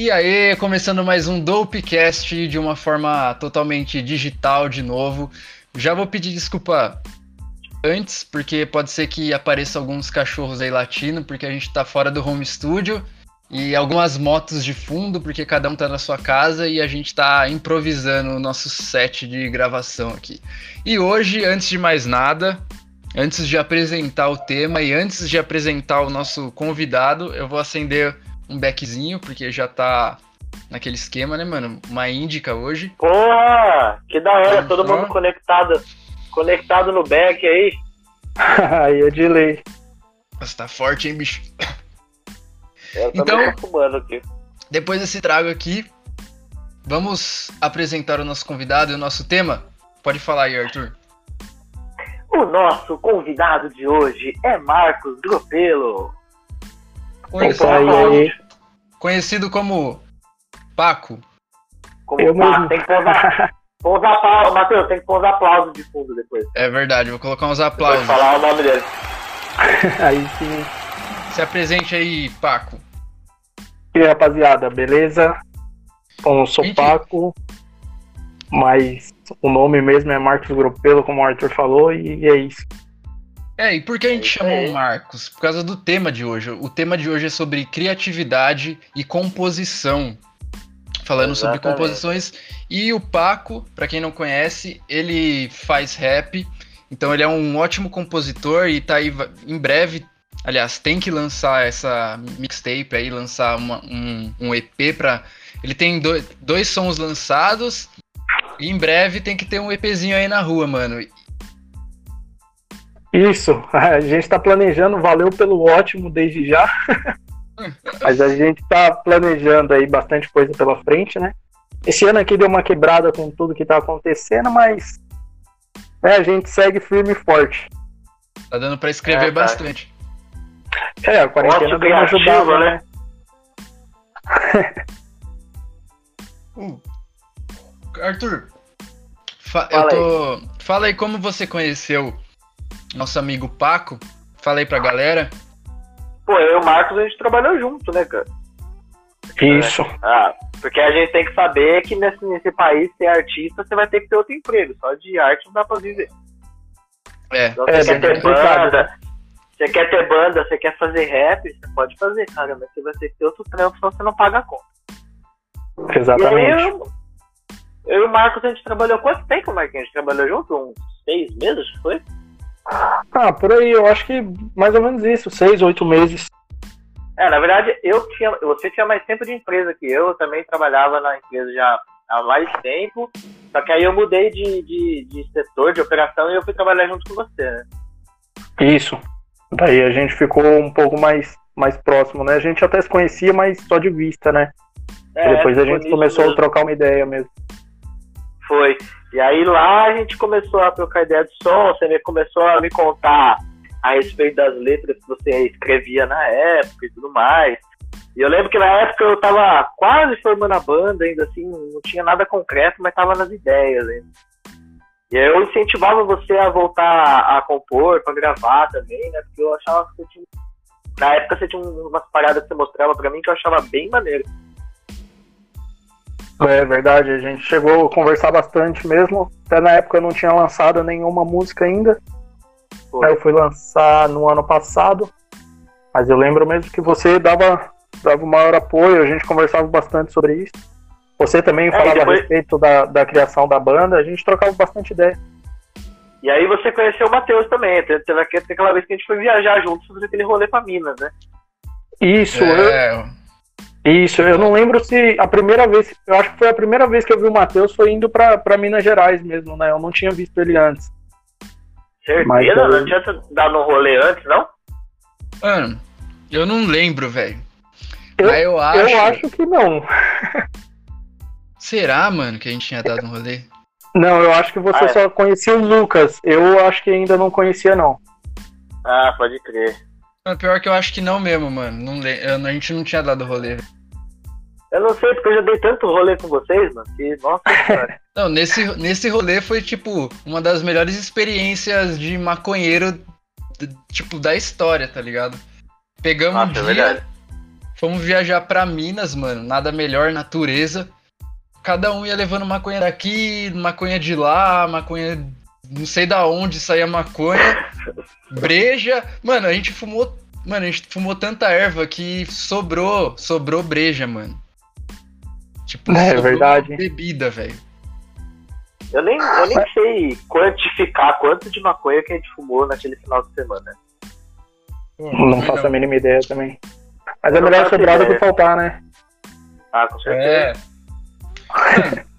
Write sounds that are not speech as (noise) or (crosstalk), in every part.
E aí, começando mais um Dopecast de uma forma totalmente digital de novo. Já vou pedir desculpa antes, porque pode ser que apareça alguns cachorros aí latindo, porque a gente tá fora do home studio. E algumas motos de fundo, porque cada um tá na sua casa e a gente tá improvisando o nosso set de gravação aqui. E hoje, antes de mais nada, antes de apresentar o tema e antes de apresentar o nosso convidado, eu vou acender um beckzinho, porque já tá naquele esquema, né, mano? Uma índica hoje. Porra! Que da hora, todo mundo conectado, conectado no beck aí. (laughs) aí é de lei. Nossa, tá forte, hein, bicho? Eu então, fumando aqui. depois desse trago aqui, vamos apresentar o nosso convidado e o nosso tema? Pode falar aí, Arthur. O nosso convidado de hoje é Marcos Gropelo. Conhecido, conhecido como Paco. Como Eu Paco, tem que pousar, (laughs) pousar aplausos. Matheus, tem que pousar aplausos de fundo depois. É verdade, vou colocar uns aplausos. Vou falar o nome dele. (laughs) aí sim. Se apresente aí, Paco. E aí, rapaziada, beleza? Bom, eu sou Gente... Paco, mas o nome mesmo é Marcos Gropelo, como o Arthur falou, e é isso. É, e por que a gente chamou o Marcos? Por causa do tema de hoje. O tema de hoje é sobre criatividade e composição. Falando Exatamente. sobre composições. E o Paco, para quem não conhece, ele faz rap. Então ele é um ótimo compositor e tá aí em breve. Aliás, tem que lançar essa mixtape aí, lançar uma, um, um EP para. Ele tem dois, dois sons lançados e em breve tem que ter um EPzinho aí na rua, mano. Isso, (laughs) a gente está planejando, valeu pelo ótimo desde já. (laughs) Mas a gente está planejando aí bastante coisa pela frente, né? Esse ano aqui deu uma quebrada com tudo que está acontecendo, mas é, a gente segue firme e forte. Tá dando para escrever é, bastante. É, a quarentena deu uma ajudada, né? (laughs) uh, Arthur, fa eu tô... Aí. fala aí como você conheceu nosso amigo Paco. Fala aí pra galera. Pô, eu e o Marcos a gente trabalhou junto, né, cara? Isso. É. Ah, porque a gente tem que saber que nesse, nesse país, ser artista, você vai ter que ter outro emprego. Só de arte não dá pra viver. É, então, é, você é, quer ter banda, você quer ter banda, você quer fazer rap, você pode fazer, cara, mas você vai ter que ter outro trampo, senão você não paga a conta. Exatamente. Eu, eu, e o Marcos, a gente trabalhou quanto tempo, Marquinhos? A gente trabalhou junto? Uns seis meses, foi? Ah, por aí, eu acho que mais ou menos isso, seis, oito meses. É, na verdade, eu tinha, você tinha mais tempo de empresa que eu, eu também trabalhava na empresa já há mais tempo, só que aí eu mudei de, de, de setor, de operação, e eu fui trabalhar junto com você, né? Isso. Daí a gente ficou um pouco mais, mais próximo, né? A gente até se conhecia, mas só de vista, né? É, depois a gente começou mesmo. a trocar uma ideia mesmo. Foi. E aí lá a gente começou a trocar ideia de som, você começou a me contar a respeito das letras que você escrevia na época e tudo mais. E eu lembro que na época eu tava quase formando a banda, ainda assim, não tinha nada concreto, mas tava nas ideias ainda. E aí eu incentivava você a voltar a compor, para gravar também, né? Porque eu achava que você tinha. Na época você tinha umas paradas que você mostrava para mim que eu achava bem maneiro. É verdade, a gente chegou a conversar bastante mesmo. Até na época eu não tinha lançado nenhuma música ainda. Aí eu fui lançar no ano passado. Mas eu lembro mesmo que você dava, dava o maior apoio, a gente conversava bastante sobre isso. Você também é, falava depois... a respeito da, da criação da banda, a gente trocava bastante ideia. E aí você conheceu o Matheus também, teve aquela vez que a gente foi viajar juntos, fazer aquele rolê pra Minas, né? Isso, é... eu, isso, eu não lembro se a primeira vez, eu acho que foi a primeira vez que eu vi o Matheus foi indo pra, pra Minas Gerais mesmo, né? Eu não tinha visto ele antes. Certeza? Mas, não tinha dado um rolê antes, não? Mano, eu não lembro, velho. Eu, eu, acho... eu acho que não. (laughs) Será, mano, que a gente tinha dado um rolê? Não, eu acho que você ah, é. só conhecia o Lucas. Eu acho que ainda não conhecia, não. Ah, pode crer. Pior que eu acho que não mesmo, mano. Não, a gente não tinha dado rolê. Eu não sei, porque eu já dei tanto rolê com vocês, mano, que, nossa (laughs) Não, nesse, nesse rolê foi, tipo, uma das melhores experiências de maconheiro, tipo, da história, tá ligado? Pegamos nossa, um é dia, é fomos viajar pra Minas, mano. Nada melhor, natureza. Cada um ia levando maconha daqui, maconha de lá, maconha. Não sei da onde saía maconha. Breja. Mano, a gente fumou. Mano, a gente fumou tanta erva que sobrou. Sobrou breja, mano. Tipo, é, é verdade. bebida, velho. Eu nem, eu nem sei quantificar quanto de maconha que a gente fumou naquele final de semana. Não faço a mínima ideia também. Mas é melhor sobrar do que faltar, né? Ah, com certeza. É. (laughs)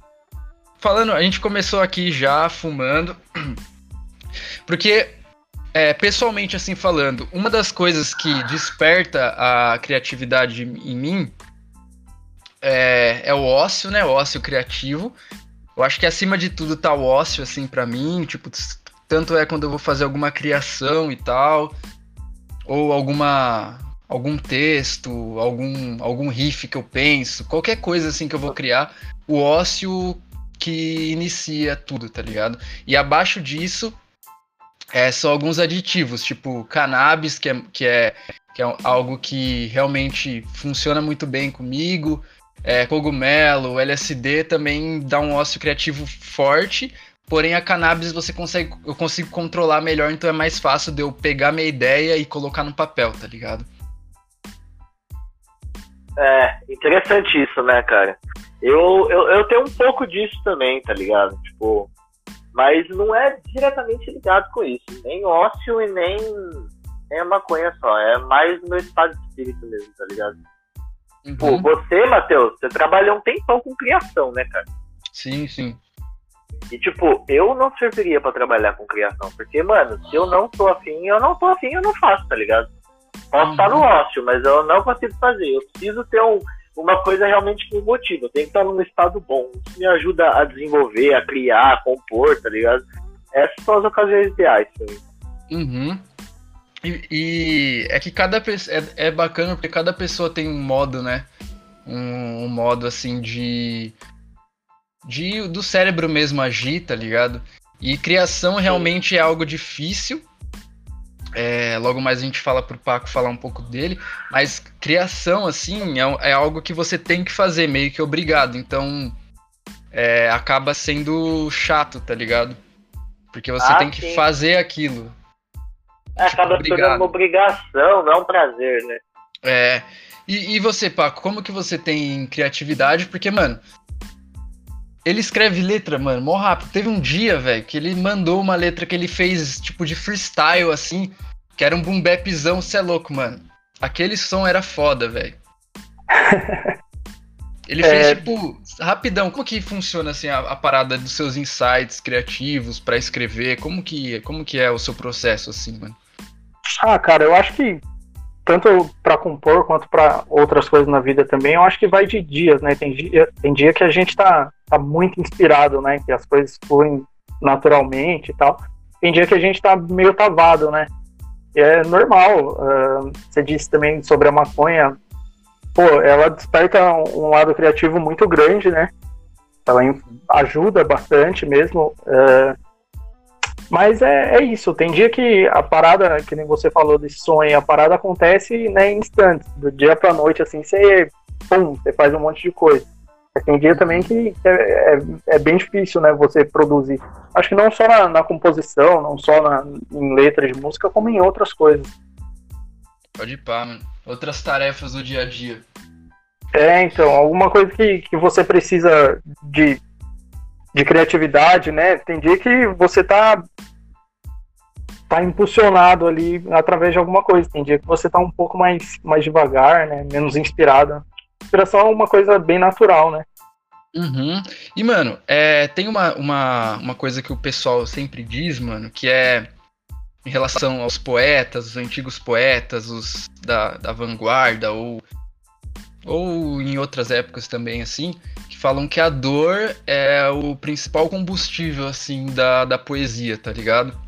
Falando, a gente começou aqui já fumando. (clears throat) Porque, é, pessoalmente, assim falando, uma das coisas que desperta a criatividade em mim é, é o ócio, né? O ócio criativo. Eu acho que acima de tudo tá o ócio, assim, para mim. Tipo, tanto é quando eu vou fazer alguma criação e tal, ou alguma algum texto, algum, algum riff que eu penso, qualquer coisa assim que eu vou criar, o ócio que inicia tudo, tá ligado? E abaixo disso é, são alguns aditivos, tipo cannabis, que é, que é, que é algo que realmente funciona muito bem comigo, é, cogumelo, LSD também dá um ócio criativo forte, Porém, a cannabis você consegue, eu consigo controlar melhor, então é mais fácil de eu pegar minha ideia e colocar no papel, tá ligado? É, interessante isso, né, cara? Eu, eu, eu tenho um pouco disso também, tá ligado? Tipo, mas não é diretamente ligado com isso. Nem ócio e nem, nem a maconha só. É mais no estado de espírito mesmo, tá ligado? Uhum. Pô, você, Matheus, você trabalhou um tempão com criação, né, cara? Sim, sim. E, tipo, eu não serviria para trabalhar com criação. Porque, mano, se eu não tô afim, eu não tô afim, eu não faço, tá ligado? Posso estar no uhum. ócio, mas eu não consigo fazer. Eu preciso ter um, uma coisa realmente me motiva. Eu tenho que estar num estado bom. Isso me ajuda a desenvolver, a criar, a compor, tá ligado? Essas são as ocasiões ideais mim. Uhum. E, e, é que cada pessoa. É, é, bacana porque cada pessoa tem um modo, né? Um, um, modo assim de. de do cérebro mesmo agir, tá ligado? E criação realmente é algo difícil. É, logo mais a gente fala pro Paco falar um pouco dele, mas criação, assim, é, é algo que você tem que fazer, meio que obrigado. Então, é, acaba sendo chato, tá ligado? Porque você ah, tem que sim. fazer aquilo. É, tipo, acaba sendo uma obrigação, não é um prazer, né? É. E, e você, Paco, como que você tem criatividade? Porque, mano, ele escreve letra, mano, mó rápido. Teve um dia, velho, que ele mandou uma letra que ele fez, tipo, de freestyle, assim, que era um boom bapzão, cê é louco, mano. Aquele som era foda, velho. (laughs) Ele fez, é... tipo, rapidão, como que funciona, assim, a, a parada dos seus insights criativos para escrever? Como que, como que é o seu processo, assim, mano? Ah, cara, eu acho que tanto para compor quanto para outras coisas na vida também, eu acho que vai de dias, né? Tem dia, tem dia que a gente tá, tá muito inspirado, né? Que as coisas fluem naturalmente e tal. Tem dia que a gente tá meio travado, né? E é normal. Uh, você disse também sobre a maconha. Pô, ela desperta um lado criativo muito grande, né? Ela ajuda bastante mesmo. Uh, mas é, é isso, tem dia que a parada, que nem você falou desse sonho, a parada acontece né, em instantes, do dia pra noite, assim, você, pum, você faz um monte de coisa. Tem dia também que é, é, é, bem difícil, né, você produzir. Acho que não só na, na composição, não só na, em letras de música, como em outras coisas. Pode ir pá, mano. Outras tarefas do dia a dia. É, então, alguma coisa que, que você precisa de de criatividade, né? Tem dia que você tá tá impulsionado ali através de alguma coisa. Tem dia que você tá um pouco mais mais devagar, né? Menos inspirado. Inspiração é uma coisa bem natural, né? Uhum. E, mano, é, tem uma, uma, uma coisa que o pessoal sempre diz, mano, que é em relação aos poetas, os antigos poetas, os da, da vanguarda, ou, ou em outras épocas também, assim, falam que a dor é o principal combustível, assim, da, da poesia, tá ligado?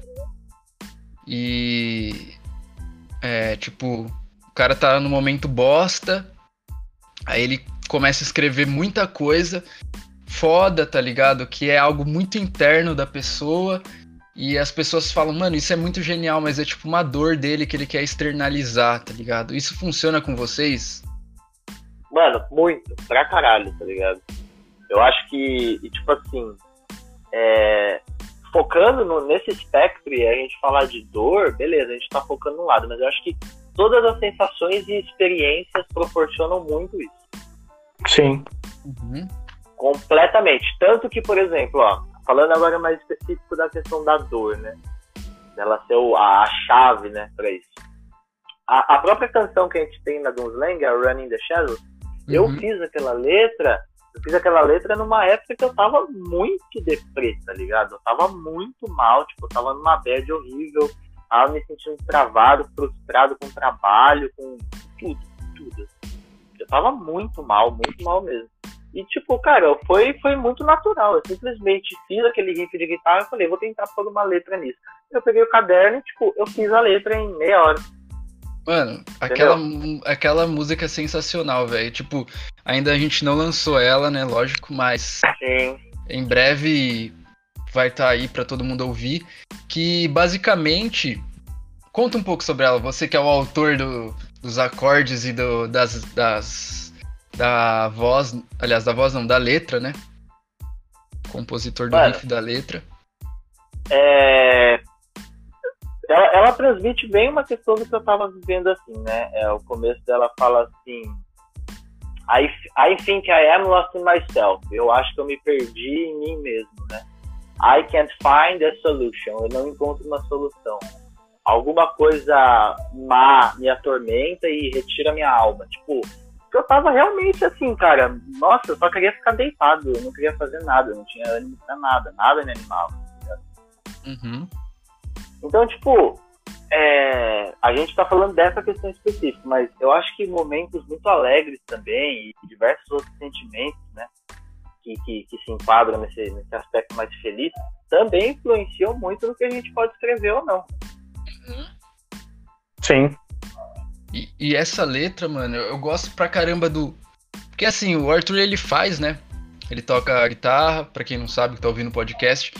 E. É, tipo, o cara tá no momento bosta, aí ele começa a escrever muita coisa foda, tá ligado? Que é algo muito interno da pessoa. E as pessoas falam, mano, isso é muito genial, mas é tipo uma dor dele que ele quer externalizar, tá ligado? Isso funciona com vocês? Mano, muito, pra caralho, tá ligado? Eu acho que, e, tipo assim, é, focando no, nesse espectro e a gente falar de dor, beleza, a gente tá focando no lado, mas eu acho que todas as sensações e experiências proporcionam muito isso. Sim. Uhum. Completamente. Tanto que, por exemplo, ó, falando agora mais específico da questão da dor, né? Dela ser a, a, chave, né, pra isso. A, a, própria canção que a gente tem na Dunslang, a Running the Shadows, uhum. eu fiz aquela letra eu fiz aquela letra numa época que eu tava muito deprê, tá ligado? Eu tava muito mal, tipo, eu tava numa bad horrível, tava me sentindo travado, frustrado com o trabalho, com tudo, tudo. Eu tava muito mal, muito mal mesmo. E, tipo, cara, foi, foi muito natural. Eu simplesmente fiz aquele riff de guitarra e falei, vou tentar pôr uma letra nisso. Eu peguei o caderno e, tipo, eu fiz a letra em meia hora. Mano, aquela, aquela música é sensacional, velho. Tipo, ainda a gente não lançou ela, né? Lógico, mas Sim. em breve vai estar tá aí para todo mundo ouvir. Que basicamente conta um pouco sobre ela. Você que é o autor do, dos acordes e do, das, das da voz, aliás, da voz não, da letra, né? Compositor do Mano, riff da letra. É, ela, ela transmite bem uma questão do que eu estava vivendo assim, né? É, o começo dela fala assim. I, I think I am lost in myself. Eu acho que eu me perdi em mim mesmo, né? I can't find a solution. Eu não encontro uma solução. Alguma coisa má me atormenta e retira minha alma. Tipo, eu tava realmente assim, cara. Nossa, eu só queria ficar deitado. Eu não queria fazer nada. Eu não tinha ânimo pra nada. Nada me animava. Uhum. Então, tipo, é, a gente está falando dessa questão específica, mas eu acho que momentos muito alegres também e diversos outros sentimentos, né, que, que, que se enquadram nesse, nesse aspecto mais feliz, também influenciam muito no que a gente pode escrever ou não. Sim. E, e essa letra, mano, eu, eu gosto pra caramba do. Porque assim, o Arthur ele faz, né? Ele toca guitarra, para quem não sabe que tá ouvindo o podcast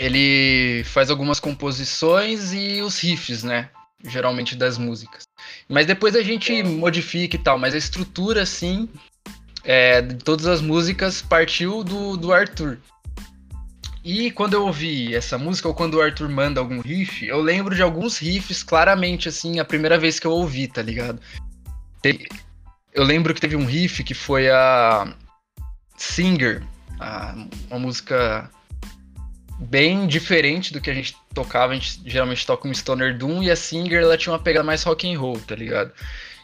ele faz algumas composições e os riffs, né? Geralmente das músicas. Mas depois a gente modifica e tal, mas a estrutura, assim, é, todas as músicas partiu do, do Arthur. E quando eu ouvi essa música, ou quando o Arthur manda algum riff, eu lembro de alguns riffs claramente, assim, a primeira vez que eu ouvi, tá ligado? Eu lembro que teve um riff que foi a Singer, a, uma música bem diferente do que a gente tocava. A gente geralmente toca um Stoner Doom e a Singer ela tinha uma pegada mais rock and roll, tá ligado?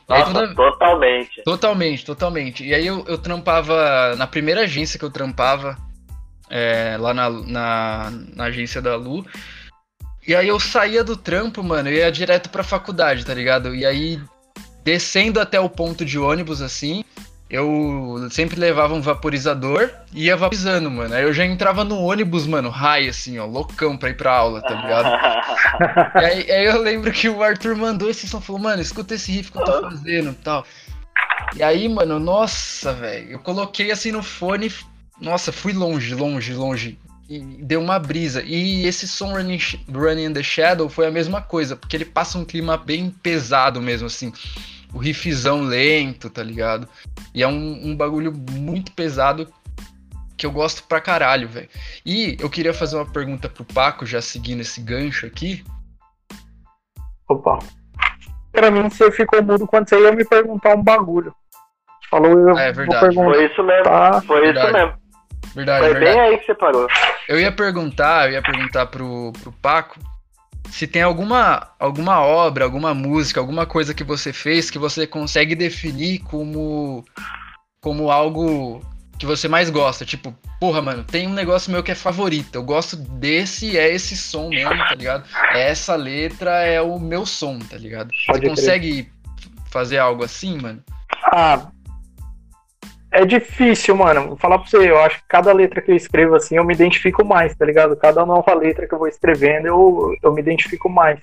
Nossa, toda... totalmente. Totalmente, totalmente. E aí eu, eu trampava na primeira agência que eu trampava, é, lá na, na, na, agência da Lu. E aí eu saía do trampo, mano, eu ia direto pra faculdade, tá ligado? E aí, descendo até o ponto de ônibus, assim, eu sempre levava um vaporizador e ia vaporizando, mano. Aí eu já entrava no ônibus, mano, raio, assim, ó, loucão pra ir pra aula, tá ligado? (laughs) e aí, aí, eu lembro que o Arthur mandou esse som, falou, mano, escuta esse riff que eu tô fazendo e tal. E aí, mano, nossa, velho, eu coloquei assim no fone, nossa, fui longe, longe, longe. E deu uma brisa. E esse som Running, Running in the Shadow foi a mesma coisa, porque ele passa um clima bem pesado mesmo, assim o riffzão lento, tá ligado? E é um, um bagulho muito pesado que eu gosto pra caralho, velho. E eu queria fazer uma pergunta pro Paco, já seguindo esse gancho aqui. Opa. Pra mim, você ficou mudo quando você ia me perguntar um bagulho. Falou, eu é, verdade. Foi isso mesmo. Foi verdade. isso mesmo. Verdade, Foi verdade. bem aí que você parou. Eu ia perguntar, eu ia perguntar pro, pro Paco se tem alguma, alguma obra, alguma música, alguma coisa que você fez que você consegue definir como, como algo que você mais gosta. Tipo, porra, mano, tem um negócio meu que é favorito. Eu gosto desse, é esse som mesmo, tá ligado? Essa letra é o meu som, tá ligado? Pode você consegue fazer algo assim, mano? Ah, é difícil, mano. Vou falar pra você, eu acho que cada letra que eu escrevo assim, eu me identifico mais, tá ligado? Cada nova letra que eu vou escrevendo, eu, eu me identifico mais.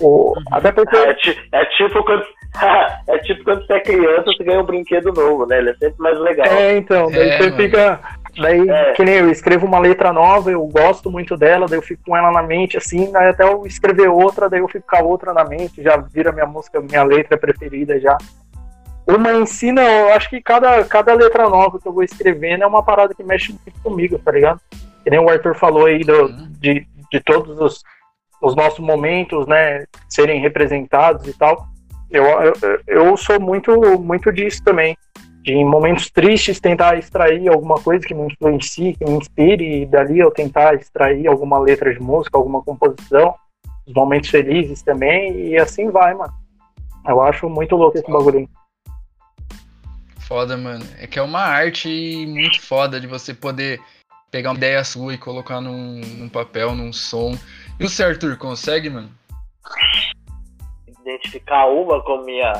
O, uhum. Até porque. É, é, tipo quando. (laughs) é tipo quando você é criança, você ganha um brinquedo novo, né? Ele é sempre mais legal. É, então, daí é, você mano. fica. Daí, é. que nem eu escrevo uma letra nova, eu gosto muito dela, daí eu fico com ela na mente, assim, daí até eu escrever outra, daí eu fico com a outra na mente, já vira minha música, minha letra preferida já. Uma ensina, eu acho que cada, cada letra nova que eu vou escrevendo é uma parada que mexe muito comigo, tá ligado? Que nem o Arthur falou aí do, uhum. de, de todos os, os nossos momentos, né, serem representados e tal. Eu, eu, eu sou muito, muito disso também. De em momentos tristes tentar extrair alguma coisa que me influencie, que me inspire, e dali eu tentar extrair alguma letra de música, alguma composição. Os momentos felizes também, e assim vai, mano. Eu acho muito louco esse bagulho. Foda, mano. É que é uma arte muito foda de você poder pegar uma ideia sua e colocar num, num papel, num som. E o Sr. Arthur, consegue, mano? Identificar uma como minha.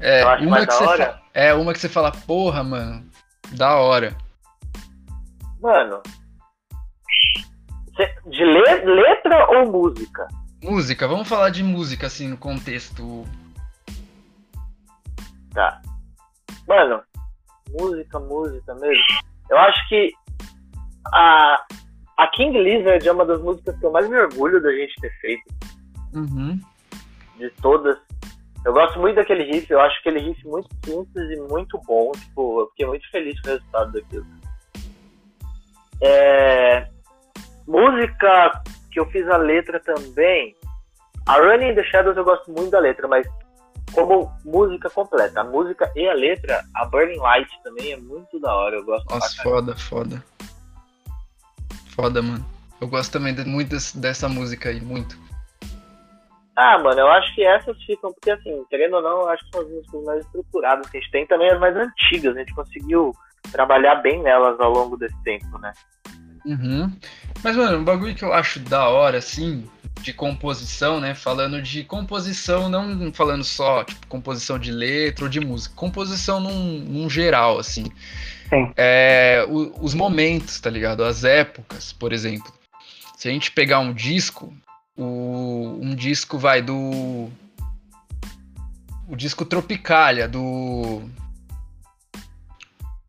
É, uma que, você fa... é uma que você fala, porra, mano, da hora. Mano. De letra ou música? Música, vamos falar de música, assim, no contexto. Tá. Mano, música, música mesmo. Eu acho que a, a King Lizard é uma das músicas que eu mais me orgulho da gente ter feito. Uhum. De todas. Eu gosto muito daquele riff, eu acho aquele riff muito simples e muito bom. Tipo, eu fiquei muito feliz com o resultado daquilo. É... Música que eu fiz a letra também. A Running in the Shadows eu gosto muito da letra, mas como música completa. A música e a letra, a Burning Light também é muito da hora. Eu gosto Nossa, foda, foda. Foda, mano. Eu gosto também de, muito dessa música aí, muito. Ah, mano, eu acho que essas ficam, porque assim, querendo ou não, eu acho que são as músicas mais estruturadas que a gente tem, também as mais antigas, a gente conseguiu trabalhar bem nelas ao longo desse tempo, né? Uhum. Mas, mano, um bagulho que eu acho da hora, assim, de composição, né? Falando de composição, não falando só, tipo, composição de letra ou de música, composição num, num geral, assim. Sim. É, o, os momentos, tá ligado? As épocas, por exemplo. Se a gente pegar um disco, o, um disco vai do. O disco Tropicália, do.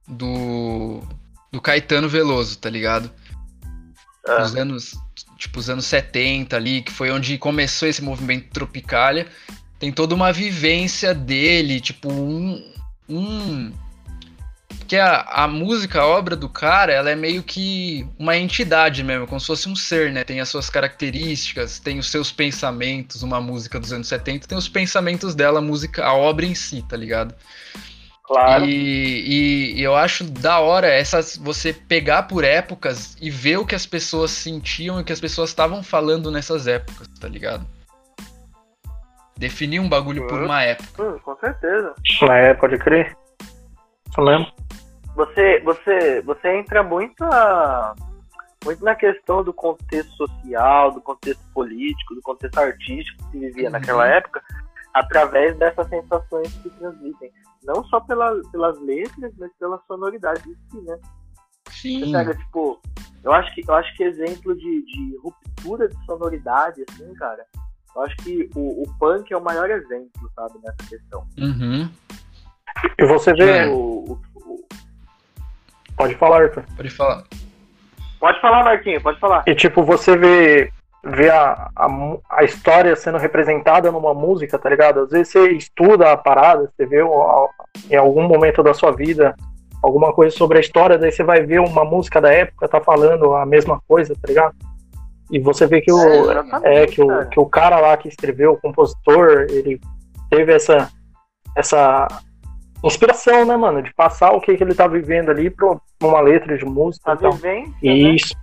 Do. Do Caetano Veloso, tá ligado? Ah. Os anos tipo os anos 70 ali, que foi onde começou esse movimento Tropicália, tem toda uma vivência dele, tipo um, um que a, a música, a obra do cara, ela é meio que uma entidade mesmo, como se fosse um ser, né? Tem as suas características, tem os seus pensamentos, uma música dos anos 70 tem os pensamentos dela, a música, a obra em si, tá ligado? Claro. E, e, eu acho da hora essas você pegar por épocas e ver o que as pessoas sentiam e o que as pessoas estavam falando nessas épocas, tá ligado? Definir um bagulho por uma época. Hum, com certeza. Época, pode crer. Isso mesmo. Você, você, você entra muito, a, muito na questão do contexto social, do contexto político, do contexto artístico que se vivia uhum. naquela época, através dessas sensações que transmitem não só pela, pelas letras, mas pela sonoridade em si, né? Sim. Você pega, tipo, eu acho que, eu acho que exemplo de, de ruptura de sonoridade, assim, cara, eu acho que o, o punk é o maior exemplo, sabe, nessa questão. Uhum. E você vê. É. O, o, o... Pode falar, Arthur. Pode falar. Pode falar, Marquinho, pode falar. E tipo, você vê ver a, a, a, história sendo representada numa música, tá ligado? Às vezes você estuda a parada, você vê em algum momento da sua vida alguma coisa sobre a história, daí você vai ver uma música da época tá falando a mesma coisa, tá ligado? E você vê que o, é, é que, o, que o cara lá que escreveu, o compositor, ele teve essa, essa inspiração, né, mano? De passar o que, que ele tá vivendo ali pra uma letra de música. A então. vivência, né? Isso.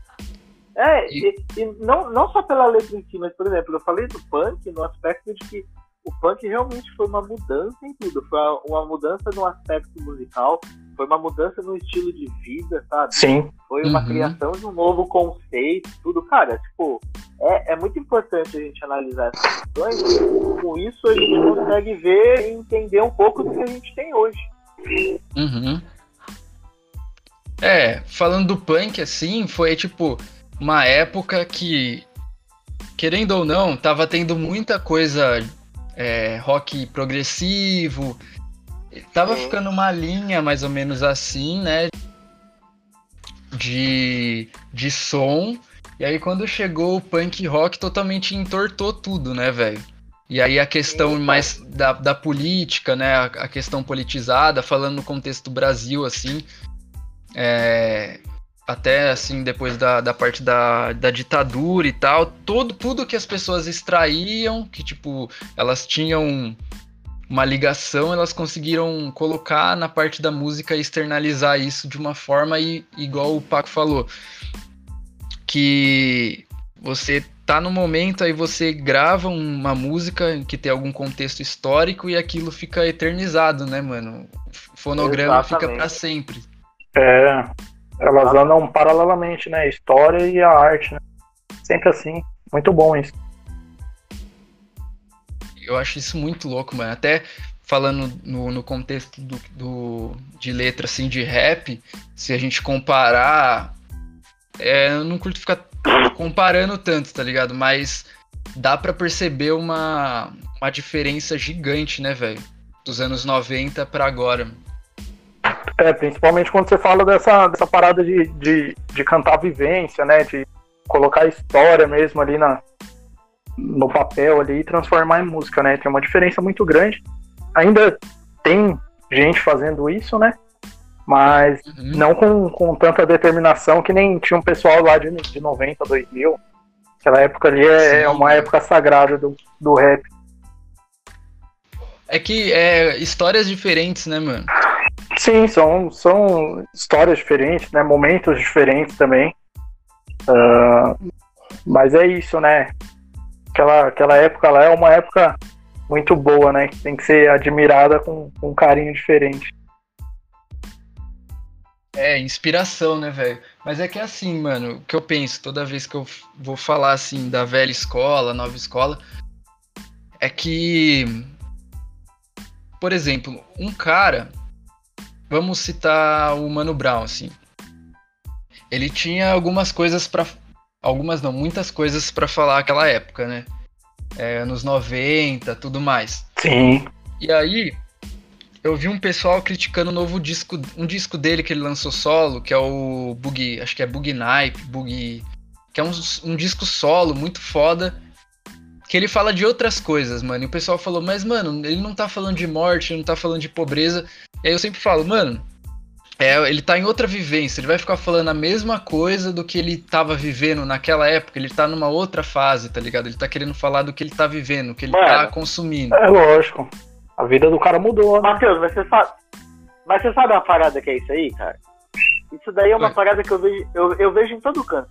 É, e, e, não, não só pela letra em si, mas, por exemplo, eu falei do punk no aspecto de que o punk realmente foi uma mudança em tudo. Foi uma mudança no aspecto musical, foi uma mudança no estilo de vida, sabe? Sim. Foi uma uhum. criação de um novo conceito, tudo. Cara, tipo, é, é muito importante a gente analisar essas questões. Com isso a gente consegue ver e entender um pouco do que a gente tem hoje. Uhum. É, falando do punk, assim, foi tipo uma época que, querendo ou não, tava tendo muita coisa é, rock progressivo. Tava ficando uma linha mais ou menos assim, né? De, de som. E aí quando chegou o punk rock, totalmente entortou tudo, né, velho? E aí a questão mais da, da política, né? A, a, questão politizada, falando no contexto do Brasil, assim. É, até assim, depois da, da parte da, da ditadura e tal, todo, tudo que as pessoas extraíam, que tipo, elas tinham uma ligação, elas conseguiram colocar na parte da música e externalizar isso de uma forma e, igual o Paco falou, que você tá no momento aí você grava uma música que tem algum contexto histórico e aquilo fica eternizado, né, mano? O fonograma Exatamente. fica para sempre. É, elas andam paralelamente, né? A história e a arte, né? Sempre assim. Muito bom isso. Eu acho isso muito louco, mano. Até falando no, no contexto do, do, de letra, assim, de rap, se a gente comparar. É, eu não curto ficar comparando tanto, tá ligado? Mas dá para perceber uma, uma diferença gigante, né, velho? Dos anos 90 para agora. É, principalmente quando você fala dessa, dessa parada de, de, de cantar vivência, né? De colocar a história mesmo ali na, no papel ali e transformar em música, né? Tem uma diferença muito grande. Ainda tem gente fazendo isso, né? Mas uhum. não com, com tanta determinação que nem tinha um pessoal lá de, de 90, 2000. Aquela época ali é, é uma época sagrada do, do rap. É que é histórias diferentes, né, mano? Sim, são, são histórias diferentes, né? Momentos diferentes também. Uh, mas é isso, né? Aquela, aquela época lá é uma época muito boa, né? Que tem que ser admirada com, com um carinho diferente. É, inspiração, né, velho? Mas é que é assim, mano, o que eu penso toda vez que eu vou falar assim da velha escola, nova escola, é que, por exemplo, um cara vamos citar o Mano Brown, assim. Ele tinha algumas coisas para algumas não, muitas coisas para falar naquela época, né? É, anos 90, tudo mais. Sim. E aí, eu vi um pessoal criticando o novo disco, um disco dele que ele lançou solo, que é o Boogie, acho que é Boogie Nipe, Boogie, que é um, um disco solo muito foda, que ele fala de outras coisas, mano. E o pessoal falou, mas, mano, ele não tá falando de morte, ele não tá falando de pobreza. E aí eu sempre falo, mano, é, ele tá em outra vivência, ele vai ficar falando a mesma coisa do que ele tava vivendo naquela época, ele tá numa outra fase, tá ligado? Ele tá querendo falar do que ele tá vivendo, o que ele mano, tá consumindo. É lógico. A vida do cara mudou. Né? Matheus, mas você sabe. Mas você sabe uma parada que é isso aí, cara? Isso daí é uma Oi. parada que eu vejo, eu, eu vejo em todo canto.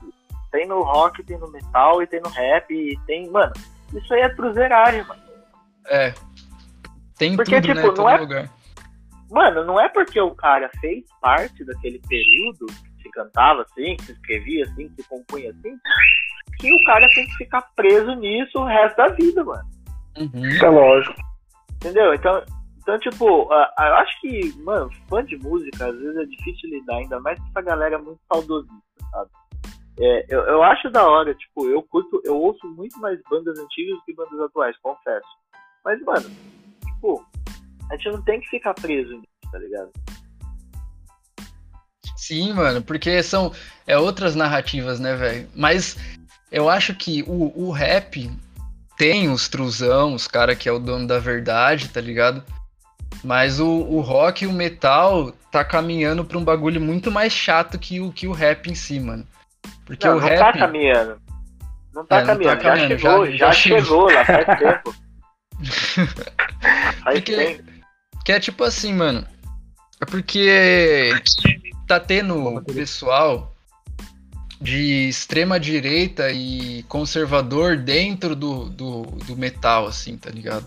Tem no rock, tem no metal, e tem no rap, e tem. Mano, isso aí é cruzeragem, mano. É. Tem porque, tudo, tipo, né? não é... lugar. Mano, não é porque o cara fez parte daquele período que se cantava assim, que se escrevia assim, que se compunha assim, que o cara tem que ficar preso nisso o resto da vida, mano. Uhum. É lógico. Entendeu? Então, então tipo, uh, eu acho que, mano, fã de música às vezes é difícil lidar, ainda mais com essa galera muito saudosista, sabe? É, eu, eu acho da hora, tipo, eu curto, eu ouço muito mais bandas antigas do que bandas atuais, confesso. Mas, mano, tipo, a gente não tem que ficar preso nisso, tá ligado? Sim, mano, porque são é, outras narrativas, né, velho? Mas eu acho que o, o rap tem os truzão, os cara que é o dono da verdade, tá ligado? Mas o, o rock e o metal tá caminhando pra um bagulho muito mais chato que o, que o rap em si, mano. Porque não, o não rap. Tá caminhando. Não tá, é, caminhando. Não tá caminhando. Já chegou, já, já, chegou, chegou lá faz (laughs) tempo. faz porque, tempo. Que é tipo assim, mano. É porque tá tendo pessoal de extrema direita e conservador dentro do, do, do metal, assim, tá ligado?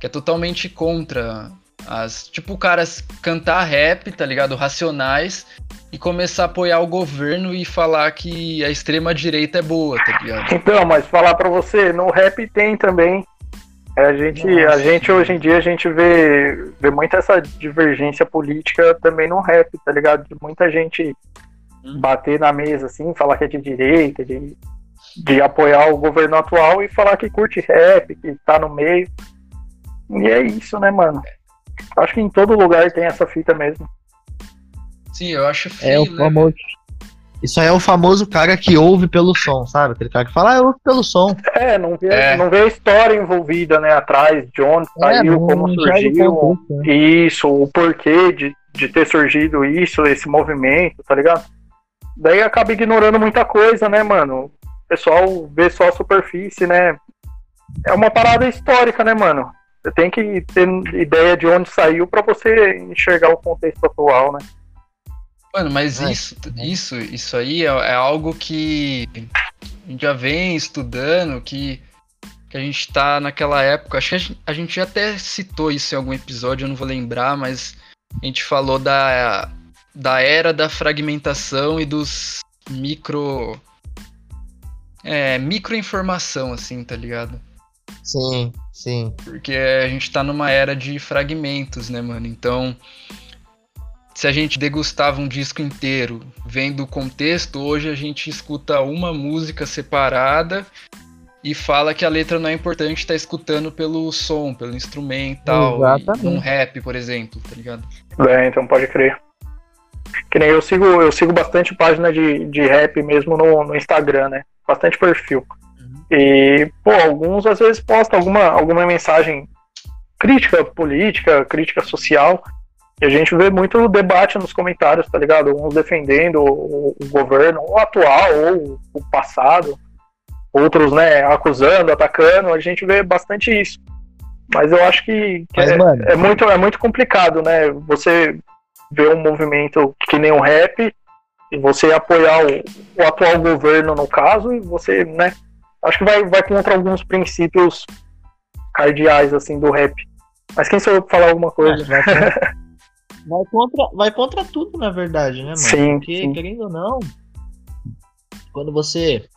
Que é totalmente contra as. Tipo, o cara cantar rap, tá ligado? Racionais e começar a apoiar o governo e falar que a extrema direita é boa, tá ligado? Então, mas falar para você, no rap tem também. É, a gente, Nossa, a gente hoje em dia a gente vê, vê muito essa divergência política também no rap, tá ligado? De muita gente hum. bater na mesa assim, falar que é de direita, de, de apoiar o governo atual e falar que curte rap, que tá no meio. E é isso, né, mano? Acho que em todo lugar tem essa fita mesmo. Sim, eu acho feio, É o né, famoso, Isso aí é o famoso cara que ouve pelo som, sabe? Aquele cara que fala, ah, eu ouvo pelo som. (laughs) É, não vê, é. Não vê a história envolvida, né, atrás, de onde é, saiu, como surgiu, né? isso, o porquê de, de ter surgido isso, esse movimento, tá ligado? Daí acaba ignorando muita coisa, né, mano? O pessoal vê só a superfície, né? É uma parada histórica, né, mano? Você tem que ter ideia de onde saiu para você enxergar o contexto atual, né? Mano, mas é, isso, isso, isso aí é, é, algo que a gente já vem estudando, que, que a gente tá naquela época. Acho que a gente, a gente até citou isso em algum episódio, eu não vou lembrar, mas a gente falou da, da era da fragmentação e dos micro. É, microinformação, assim, tá ligado? Sim, sim. Porque a gente tá numa era de fragmentos, né, mano? Então se a gente degustava um disco inteiro vendo o contexto, hoje a gente escuta uma música separada e fala que a letra não é importante, tá escutando pelo som, pelo instrumental, um rap, por exemplo, tá ligado? É, então pode crer. Que nem eu sigo, eu sigo bastante página de, de rap mesmo no, no Instagram, né? Bastante perfil. E, pô, alguns às vezes postam alguma, alguma mensagem crítica política, crítica social, e a gente vê muito debate nos comentários, tá ligado? Uns defendendo o, o governo, o atual ou o passado, outros, né, acusando, atacando. A gente vê bastante isso. Mas eu acho que, que Mas, é, é, muito, é muito complicado, né? Você ver um movimento que nem o rap e você apoiar o, o atual governo, no caso, e você, né? Acho que vai, vai contra alguns princípios cardeais, assim, do rap. Mas quem sou eu pra falar alguma coisa? (laughs) É, Vai contra, vai contra tudo, na verdade, né, mano? Sim, Porque, sim. querendo ou não, quando você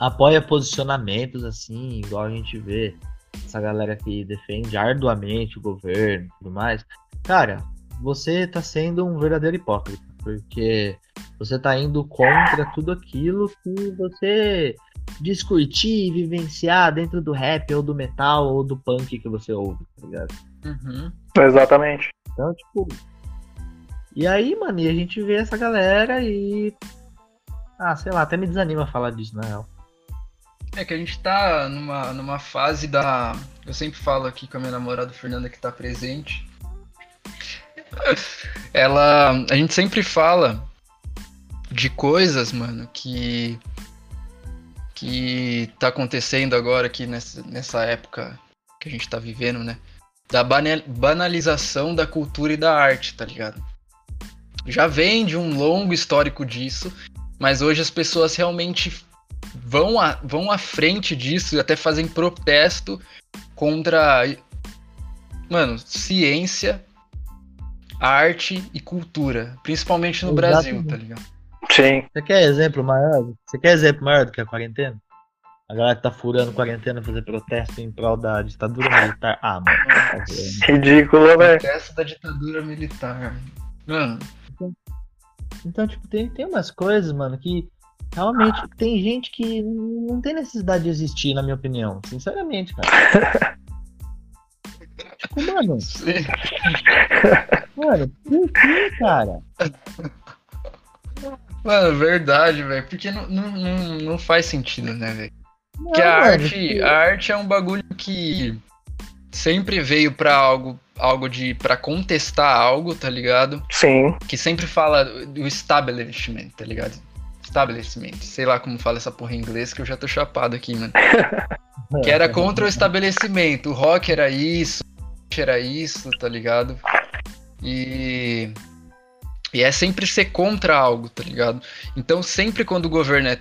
apoia posicionamentos assim, igual a gente vê essa galera que defende arduamente o governo e tudo mais, cara, você tá sendo um verdadeiro hipócrita, porque você tá indo contra tudo aquilo que você discutir e vivenciar dentro do rap ou do metal ou do punk que você ouve, tá ligado? Uhum. Exatamente. Então, tipo. E aí, mano, e a gente vê essa galera e. Ah, sei lá, até me desanima falar disso, na real. É que a gente tá numa, numa fase da. Eu sempre falo aqui com a minha namorada Fernanda que tá presente. Ela. A gente sempre fala de coisas, mano, que. Que tá acontecendo agora aqui nessa, nessa época que a gente tá vivendo, né? da banalização da cultura e da arte, tá ligado? Já vem de um longo histórico disso, mas hoje as pessoas realmente vão, a, vão à frente disso e até fazem protesto contra, mano, ciência, arte e cultura, principalmente no Exatamente. Brasil, tá ligado? Sim. Você quer exemplo maior? Você quer exemplo maior do que a quarentena? A galera que tá furando quarentena fazer protesto em prol da ditadura militar. Ah, mano. Tá Ridículo, velho. Protesto da ditadura militar. Mano. Então, então, tipo, tem, tem umas coisas, mano, que realmente tem gente que não tem necessidade de existir, na minha opinião. Sinceramente, cara. tipo, mano. Sim. Mano, por que, cara? Mano, verdade, velho. Porque não, não, não, não faz sentido, né, velho? Porque a arte, a arte é um bagulho que sempre veio para algo, algo de para contestar algo, tá ligado? Sim. Que sempre fala do establishment, tá ligado? Establishment, sei lá como fala essa porra em inglês que eu já tô chapado aqui, mano. (laughs) que era contra o estabelecimento. O rock era isso, o era isso, tá ligado? E e é sempre ser contra algo, tá ligado? Então sempre quando o governo é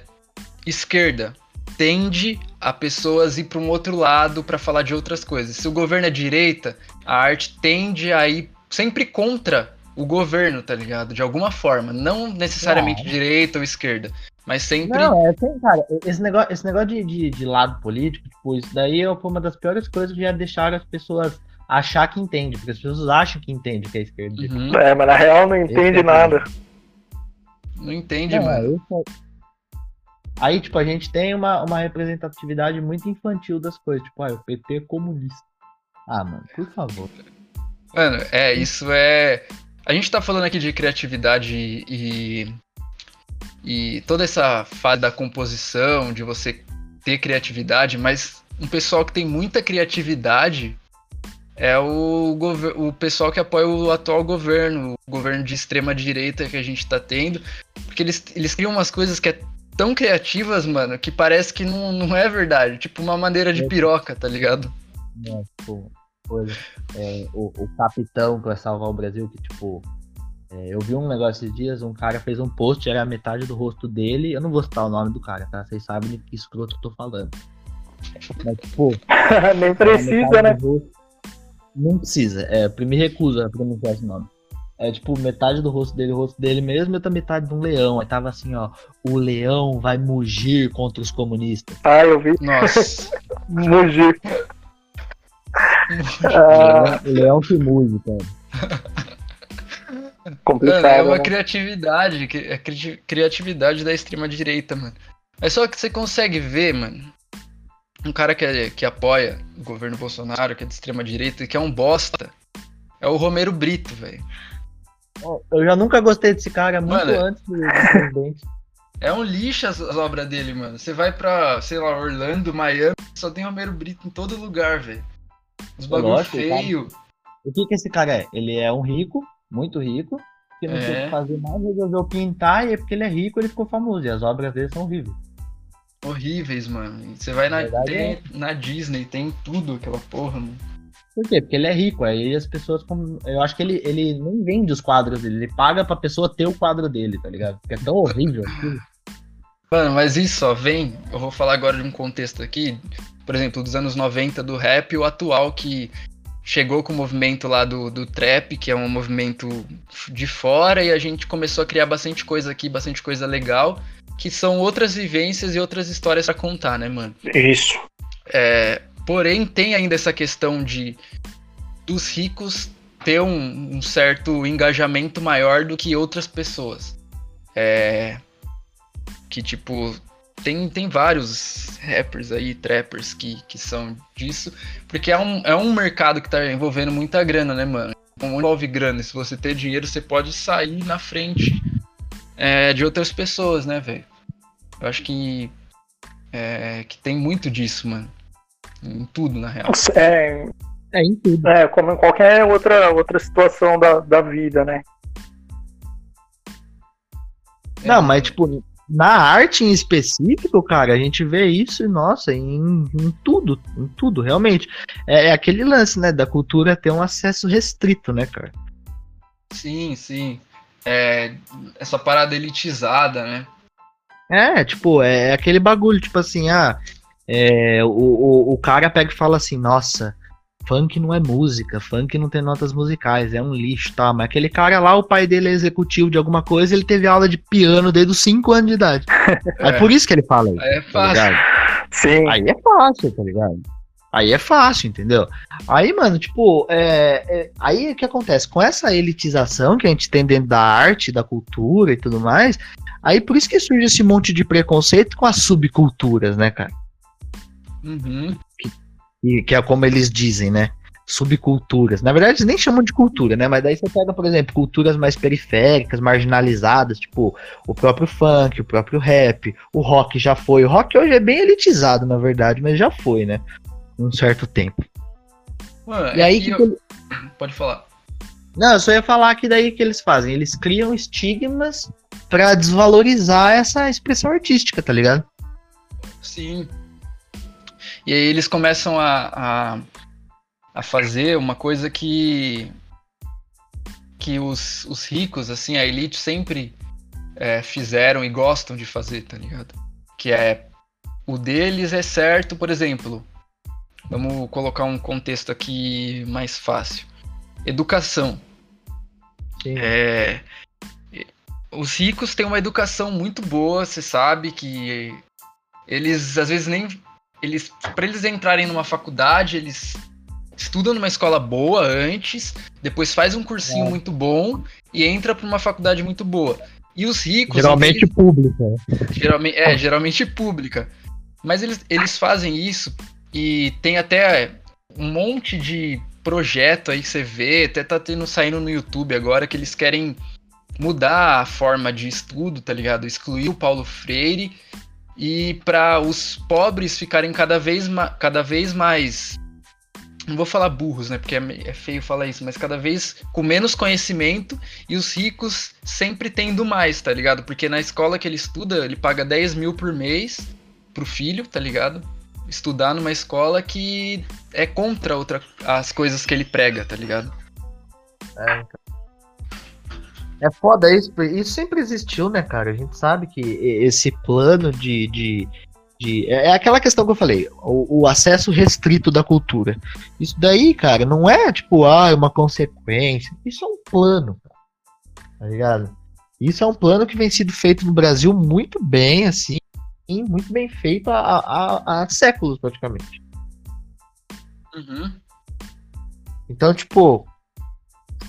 esquerda tende a pessoas ir para um outro lado para falar de outras coisas. Se o governo é direita, a arte tende a ir sempre contra o governo, tá ligado? De alguma forma. Não necessariamente não. direita ou esquerda. Mas sempre. Não, é assim, cara, esse negócio, esse negócio de, de, de lado político, tipo, isso daí é uma das piores coisas que já deixaram as pessoas achar que entende, porque as pessoas acham que entende que é esquerda. Uhum. É, mas na real não entende é nada. Não entende, não, mano. É, Aí, tipo, a gente tem uma, uma representatividade muito infantil das coisas. Tipo, ah, o PT é comunista. Ah, mano, por favor. Mano, é, isso é. A gente tá falando aqui de criatividade e. e toda essa fase da composição, de você ter criatividade, mas um pessoal que tem muita criatividade é o, o pessoal que apoia o atual governo, o governo de extrema direita que a gente tá tendo, porque eles, eles criam umas coisas que é tão criativas, mano, que parece que não, não é verdade. Tipo uma madeira de é. piroca, tá ligado? É, tipo, coisa. É, o, o capitão que vai salvar o Brasil, que tipo. É, eu vi um negócio esses dias, um cara fez um post, era metade do rosto dele. Eu não vou citar o nome do cara, tá? Vocês sabem de que escroto eu tô falando. Mas, tipo. (laughs) Nem precisa, né? Rosto, não precisa. É, me recuso a pronunciar esse nome. É tipo, metade do rosto dele, o rosto dele mesmo, e outra metade de um leão. Aí tava assim, ó. O leão vai mugir contra os comunistas. Ah, eu vi. Nossa. (laughs) mugir. ah. O leão que muge, cara. (laughs) Complicado. Mano, é uma né? criatividade, é criatividade da extrema direita, mano. É só que você consegue ver, mano, um cara que, é, que apoia o governo Bolsonaro, que é de extrema direita, que é um bosta, é o Romero Brito, velho. Eu já nunca gostei desse cara, muito mano, antes do presidente. É um lixo as, as, obras dele, mano. Você vai pra, sei lá, Orlando, Miami, só tem Romero Brito em todo lugar, velho. Os bagulho feio. O que que esse cara é? Ele é um rico, muito rico, que não é. tem o que fazer mais, resolveu pintar e é porque ele é rico ele ficou famoso. E as obras dele são horríveis horríveis, mano. Você vai na, tem, é... na Disney, tem tudo aquela porra, mano. Por quê? Porque ele é rico, aí as pessoas. Eu acho que ele, ele nem vende os quadros dele, ele paga pra pessoa ter o quadro dele, tá ligado? Porque é tão horrível aquilo. Mano, mas isso, ó, vem. Eu vou falar agora de um contexto aqui, por exemplo, dos anos 90 do rap, o atual que chegou com o movimento lá do, do trap, que é um movimento de fora, e a gente começou a criar bastante coisa aqui, bastante coisa legal que são outras vivências e outras histórias para contar, né, mano? Isso. É, porém, tem ainda essa questão de dos ricos ter um, um certo engajamento maior do que outras pessoas. É, que, tipo, tem, tem vários rappers aí, trappers que, que são disso, porque é um, é um mercado que tá envolvendo muita grana, né, mano? Envolve grana, se você ter dinheiro, você pode sair na frente é, de outras pessoas, né, velho? Eu acho que, é, que tem muito disso, mano. Em tudo, na real. É, é em tudo. É, como em qualquer outra, outra situação da, da vida, né? Não, mas tipo, na arte em específico, cara, a gente vê isso, nossa, em, em tudo, em tudo, realmente. É, é, aquele lance, né, da cultura ter um acesso restrito, né, cara? Sim, sim é, essa parada elitizada, né? É, tipo, é aquele bagulho, tipo assim, ah, é, o, o, o cara pega e fala assim, nossa, funk não é música, funk não tem notas musicais, é um lixo, tá? Mas aquele cara lá, o pai dele é executivo de alguma coisa, ele teve aula de piano desde os 5 anos de idade. É. (laughs) é por isso que ele fala isso. Aí é tá fácil. Tá Sim. Aí é fácil, tá ligado? Aí é fácil, entendeu? Aí, mano, tipo, é, é, aí o que acontece? Com essa elitização que a gente tem dentro da arte, da cultura e tudo mais, aí por isso que surge esse monte de preconceito com as subculturas, né, cara? Uhum. Que, que é como eles dizem, né? Subculturas. Na verdade, eles nem chamam de cultura, né? Mas daí você pega, por exemplo, culturas mais periféricas, marginalizadas, tipo o próprio funk, o próprio rap, o rock já foi. O rock hoje é bem elitizado, na verdade, mas já foi, né? Um certo tempo. Mano, e aí que, eu... Pode falar. Não, eu só ia falar que daí que eles fazem. Eles criam estigmas para desvalorizar essa expressão artística, tá ligado? Sim. E aí eles começam a, a, a fazer uma coisa que que os, os ricos, assim, a elite sempre é, fizeram e gostam de fazer, tá ligado? Que é o deles é certo, por exemplo, Vamos colocar um contexto aqui mais fácil. Educação. Sim. É, os ricos têm uma educação muito boa, você sabe que eles às vezes nem eles para eles entrarem numa faculdade, eles estudam numa escola boa antes, depois faz um cursinho é. muito bom e entra para uma faculdade muito boa. E os ricos geralmente eles, pública. Geralmente é, geralmente pública. Mas eles, eles fazem isso e tem até um monte de projeto aí que você vê, até tá tendo saindo no YouTube agora que eles querem mudar a forma de estudo, tá ligado? Excluir o Paulo Freire e para os pobres ficarem cada vez, cada vez mais. Não vou falar burros, né? Porque é, é feio falar isso, mas cada vez com menos conhecimento e os ricos sempre tendo mais, tá ligado? Porque na escola que ele estuda, ele paga 10 mil por mês pro filho, tá ligado? Estudar numa escola que é contra outra, as coisas que ele prega, tá ligado? É, então. É foda isso, isso sempre existiu, né, cara? A gente sabe que esse plano de. de, de é, é aquela questão que eu falei, o, o, acesso restrito da cultura. Isso daí, cara, não é tipo, ah, é uma consequência. Isso é um plano. Tá ligado? Isso é um plano que vem sido feito no Brasil muito bem, assim, muito bem feito há, há, há séculos, praticamente. Uhum. Então, tipo,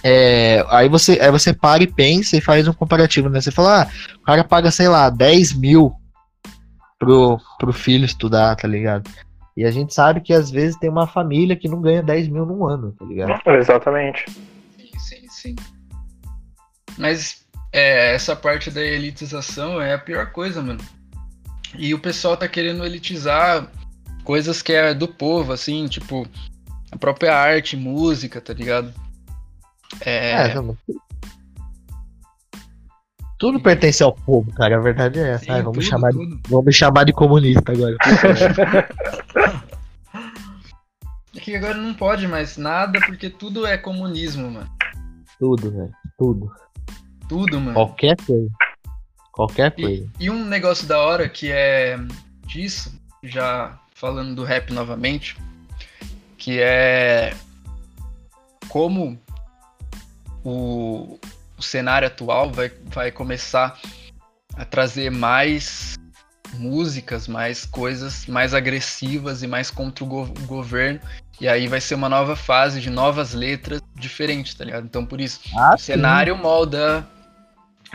é, aí, você, aí você para e pensa e faz um comparativo, né? Você fala, ah, o cara paga, sei lá, 10 mil pro, pro filho estudar, tá ligado? E a gente sabe que às vezes tem uma família que não ganha 10 mil num ano, tá ligado? Exatamente. Sim, sim, sim. Mas é, essa parte da elitização é a pior coisa, mano. E o pessoal tá querendo elitizar coisas que é do povo, assim, tipo, a própria arte, música, tá ligado? É... é tudo pertence ao povo, cara. A verdade é essa. Sim, Ai, vamos, tudo, chamar de, vamos chamar de comunista agora. (laughs) é que agora não pode mais nada, porque tudo é comunismo, mano. Tudo, velho. Tudo. Tudo, mano. Qualquer coisa. Qualquer coisa. E, e um negócio da hora que é disso, já falando do rap novamente, que é como o, o cenário atual vai, vai começar a trazer mais músicas, mais coisas mais agressivas e mais contra o, go o governo. E aí vai ser uma nova fase de novas letras diferentes, tá ligado? Então por isso, ah, o sim. cenário molda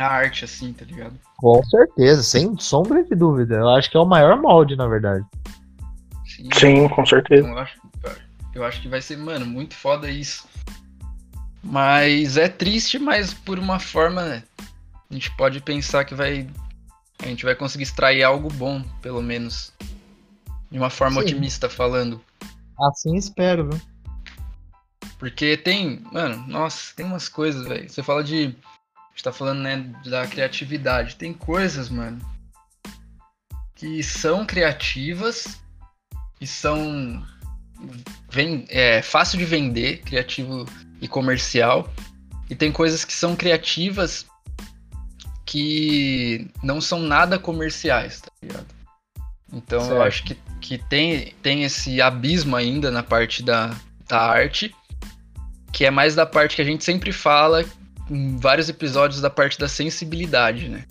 a arte, assim, tá ligado? Com certeza, sem sombra de dúvida. Eu acho que é o maior molde, na verdade. Sim, sim com certeza. Então, eu, acho, eu acho que vai ser, mano, muito foda isso. Mas é triste, mas por uma forma né, a gente pode pensar que vai a gente vai conseguir extrair algo bom, pelo menos. De uma forma Sim. otimista falando. Assim espero, viu? Porque tem, mano, nossa, tem umas coisas, velho. Você fala de. A gente tá falando, né, da criatividade. Tem coisas, mano, que são criativas e são. Vem, é fácil de vender, criativo e comercial. E tem coisas que são criativas que não são nada comerciais, tá ligado? Então certo. eu acho que, que tem, tem esse abismo ainda na parte da, da arte, que é mais da parte que a gente sempre fala vários episódios da parte da sensibilidade, né?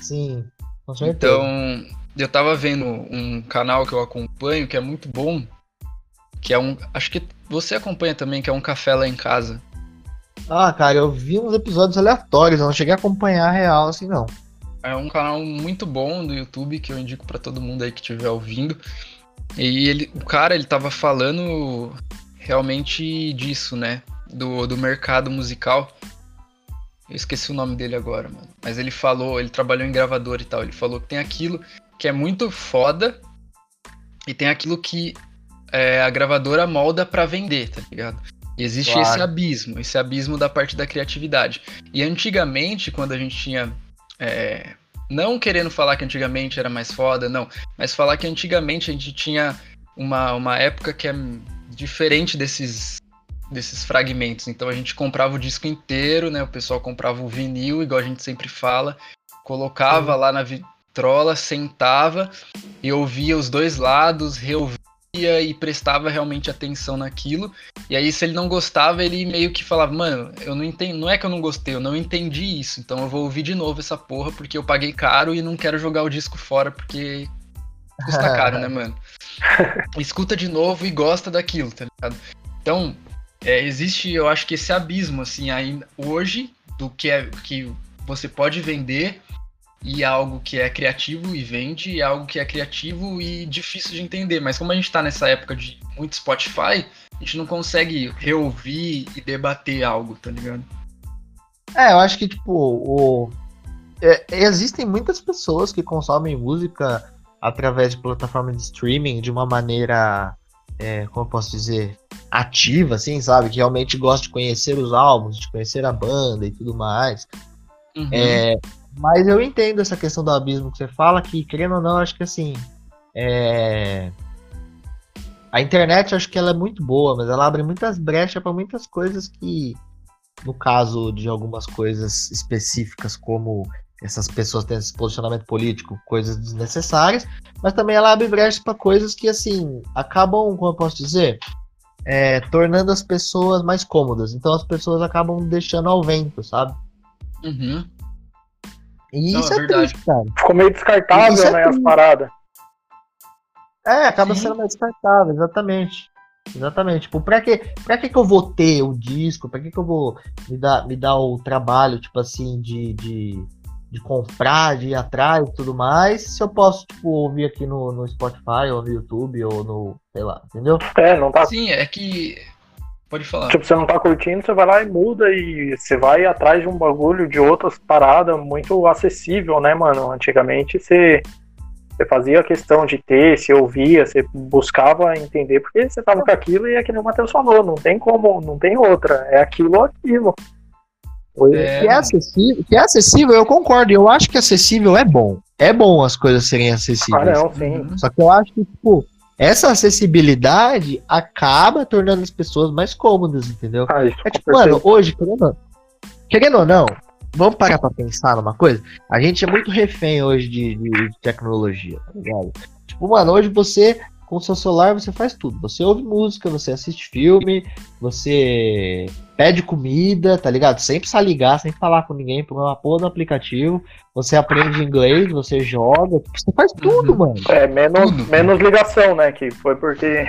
Sim, com certeza. Então, eu tava vendo um canal que eu acompanho que é muito bom, que é um. Acho que você acompanha também, que é um café lá em casa. Ah, cara, eu vi uns episódios aleatórios, eu não cheguei a acompanhar a real assim, não. É um canal muito bom do YouTube que eu indico para todo mundo aí que estiver ouvindo. E ele, o cara, ele tava falando realmente disso, né? Do, do mercado musical. Eu esqueci o nome dele agora, mano. Mas ele falou, ele trabalhou em gravador e tal. Ele falou que tem aquilo que é muito foda e tem aquilo que é, a gravadora molda para vender, tá ligado? E existe claro. esse abismo, esse abismo da parte da criatividade. E antigamente, quando a gente tinha. É, não querendo falar que antigamente era mais foda, não, mas falar que antigamente a gente tinha uma, uma época que é diferente desses, desses fragmentos. Então a gente comprava o disco inteiro, né? O pessoal comprava o vinil, igual a gente sempre fala, colocava lá na vitrola, sentava e ouvia os dois lados, reouvia e prestava realmente atenção naquilo. E aí, se ele não gostava, ele meio que falava, mano, eu não entendo. Não é que eu não gostei, eu não entendi isso. Então eu vou ouvir de novo essa porra, porque eu paguei caro e não quero jogar o disco fora, porque custa caro, né, (laughs) mano? Escuta de novo e gosta daquilo, tá ligado? Então, é, existe, eu acho que esse abismo, assim, ainda hoje, do que é que você pode vender e algo que é criativo e vende, e algo que é criativo e difícil de entender. Mas como a gente está nessa época de muito Spotify, a gente não consegue reouvir e debater algo, tá ligado? É, eu acho que, tipo, o... É, existem muitas pessoas que consomem música através de plataformas de streaming de uma maneira, é, como eu posso dizer, ativa, assim, sabe? Que realmente gosta de conhecer os álbuns, de conhecer a banda e tudo mais. Uhum. É, mas eu entendo essa questão do abismo que você fala, que, querendo ou não, acho que assim. É... A internet, acho que ela é muito boa, mas ela abre muitas brechas para muitas coisas que, no caso de algumas coisas específicas, como essas pessoas têm esse posicionamento político, coisas desnecessárias, mas também ela abre brechas para coisas que, assim, acabam, como eu posso dizer, é, tornando as pessoas mais cômodas. Então as pessoas acabam deixando ao vento, sabe? Uhum. E Não, isso é, é triste, cara. Ficou meio descartável, é né, as paradas. É, acaba Sim. sendo mais descartável, exatamente. Exatamente. Tipo, pra que, pra que que eu vou ter o disco? Pra que que eu vou me dar, me dar o trabalho, tipo assim, de, de, de comprar, de ir atrás e tudo mais, se eu posso, tipo, ouvir aqui no, no Spotify, ou no YouTube, ou no, sei lá, entendeu? É, não tá... Sim, é que Pode falar. Tipo, você não tá curtindo, você vai lá e muda e você vai atrás de um bagulho, de outras paradas muito acessível, né, mano? Antigamente você, você fazia questão de ter, você ouvia, você buscava entender, porque você tava com aquilo e é que nem o Matheus falou, não tem como, não tem outra. É aquilo ou aquilo. É... Que, é acessível, que é acessível, eu concordo. Eu acho que acessível é bom. É bom as coisas serem acessíveis. Ah, não, sim. Só que eu acho que, tipo, essa acessibilidade acaba tornando as pessoas mais cômodas, entendeu? Ah, é tipo, mano, hoje, querendo, querendo ou não, vamos parar pra pensar numa coisa? A gente é muito refém hoje de, de, de tecnologia, tá ligado? Tipo, mano, hoje você com o seu celular você faz tudo. Você ouve música, você assiste filme, você pede comida, tá ligado? Sem precisar ligar, sem falar com ninguém por uma porra do aplicativo. Você aprende inglês, você joga, você faz tudo, uhum. mano. É, menos, menos ligação, né? Que foi porque. (laughs)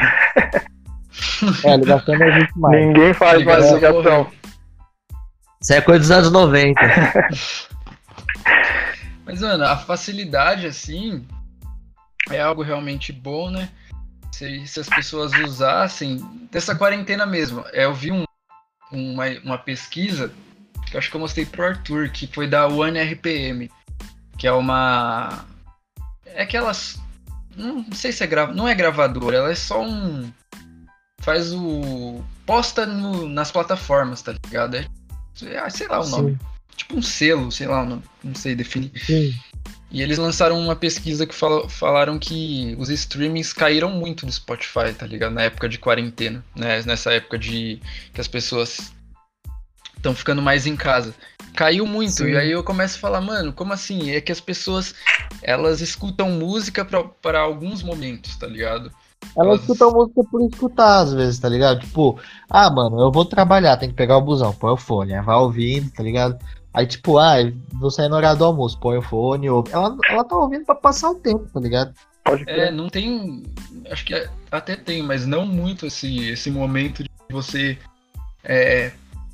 é, ligação não existe mais. Ninguém faz ligação mais ligação. Isso é coisa dos anos 90. (laughs) Mas, mano, a facilidade, assim, é algo realmente bom, né? Se, se as pessoas usassem dessa quarentena mesmo. É, eu vi um, uma, uma pesquisa que eu acho que eu mostrei pro Arthur, que foi da OneRPM, que é uma. É aquelas. Não sei se é grava, não é gravadora, ela é só um. Faz o. Posta no, nas plataformas, tá ligado? É, é sei lá o nome. Sim. Tipo um selo, sei lá, não, não sei definir. Sim. E eles lançaram uma pesquisa que fal falaram que os streamings caíram muito do Spotify, tá ligado? Na época de quarentena, né? Nessa época de que as pessoas estão ficando mais em casa. Caiu muito. Sim. E aí eu começo a falar, mano, como assim? É que as pessoas elas escutam música para alguns momentos, tá ligado? Elas, elas escutam música por escutar, às vezes, tá ligado? Tipo, ah, mano, eu vou trabalhar, tem que pegar o busão, põe o fone, vai ouvindo, tá ligado? Aí, tipo, ah, vou sair no horário do almoço, põe o fone, ou... ela, ela tá ouvindo pra passar o tempo, tá ligado? Pode é, não tem. Acho que até tem, mas não muito esse, esse momento de você é,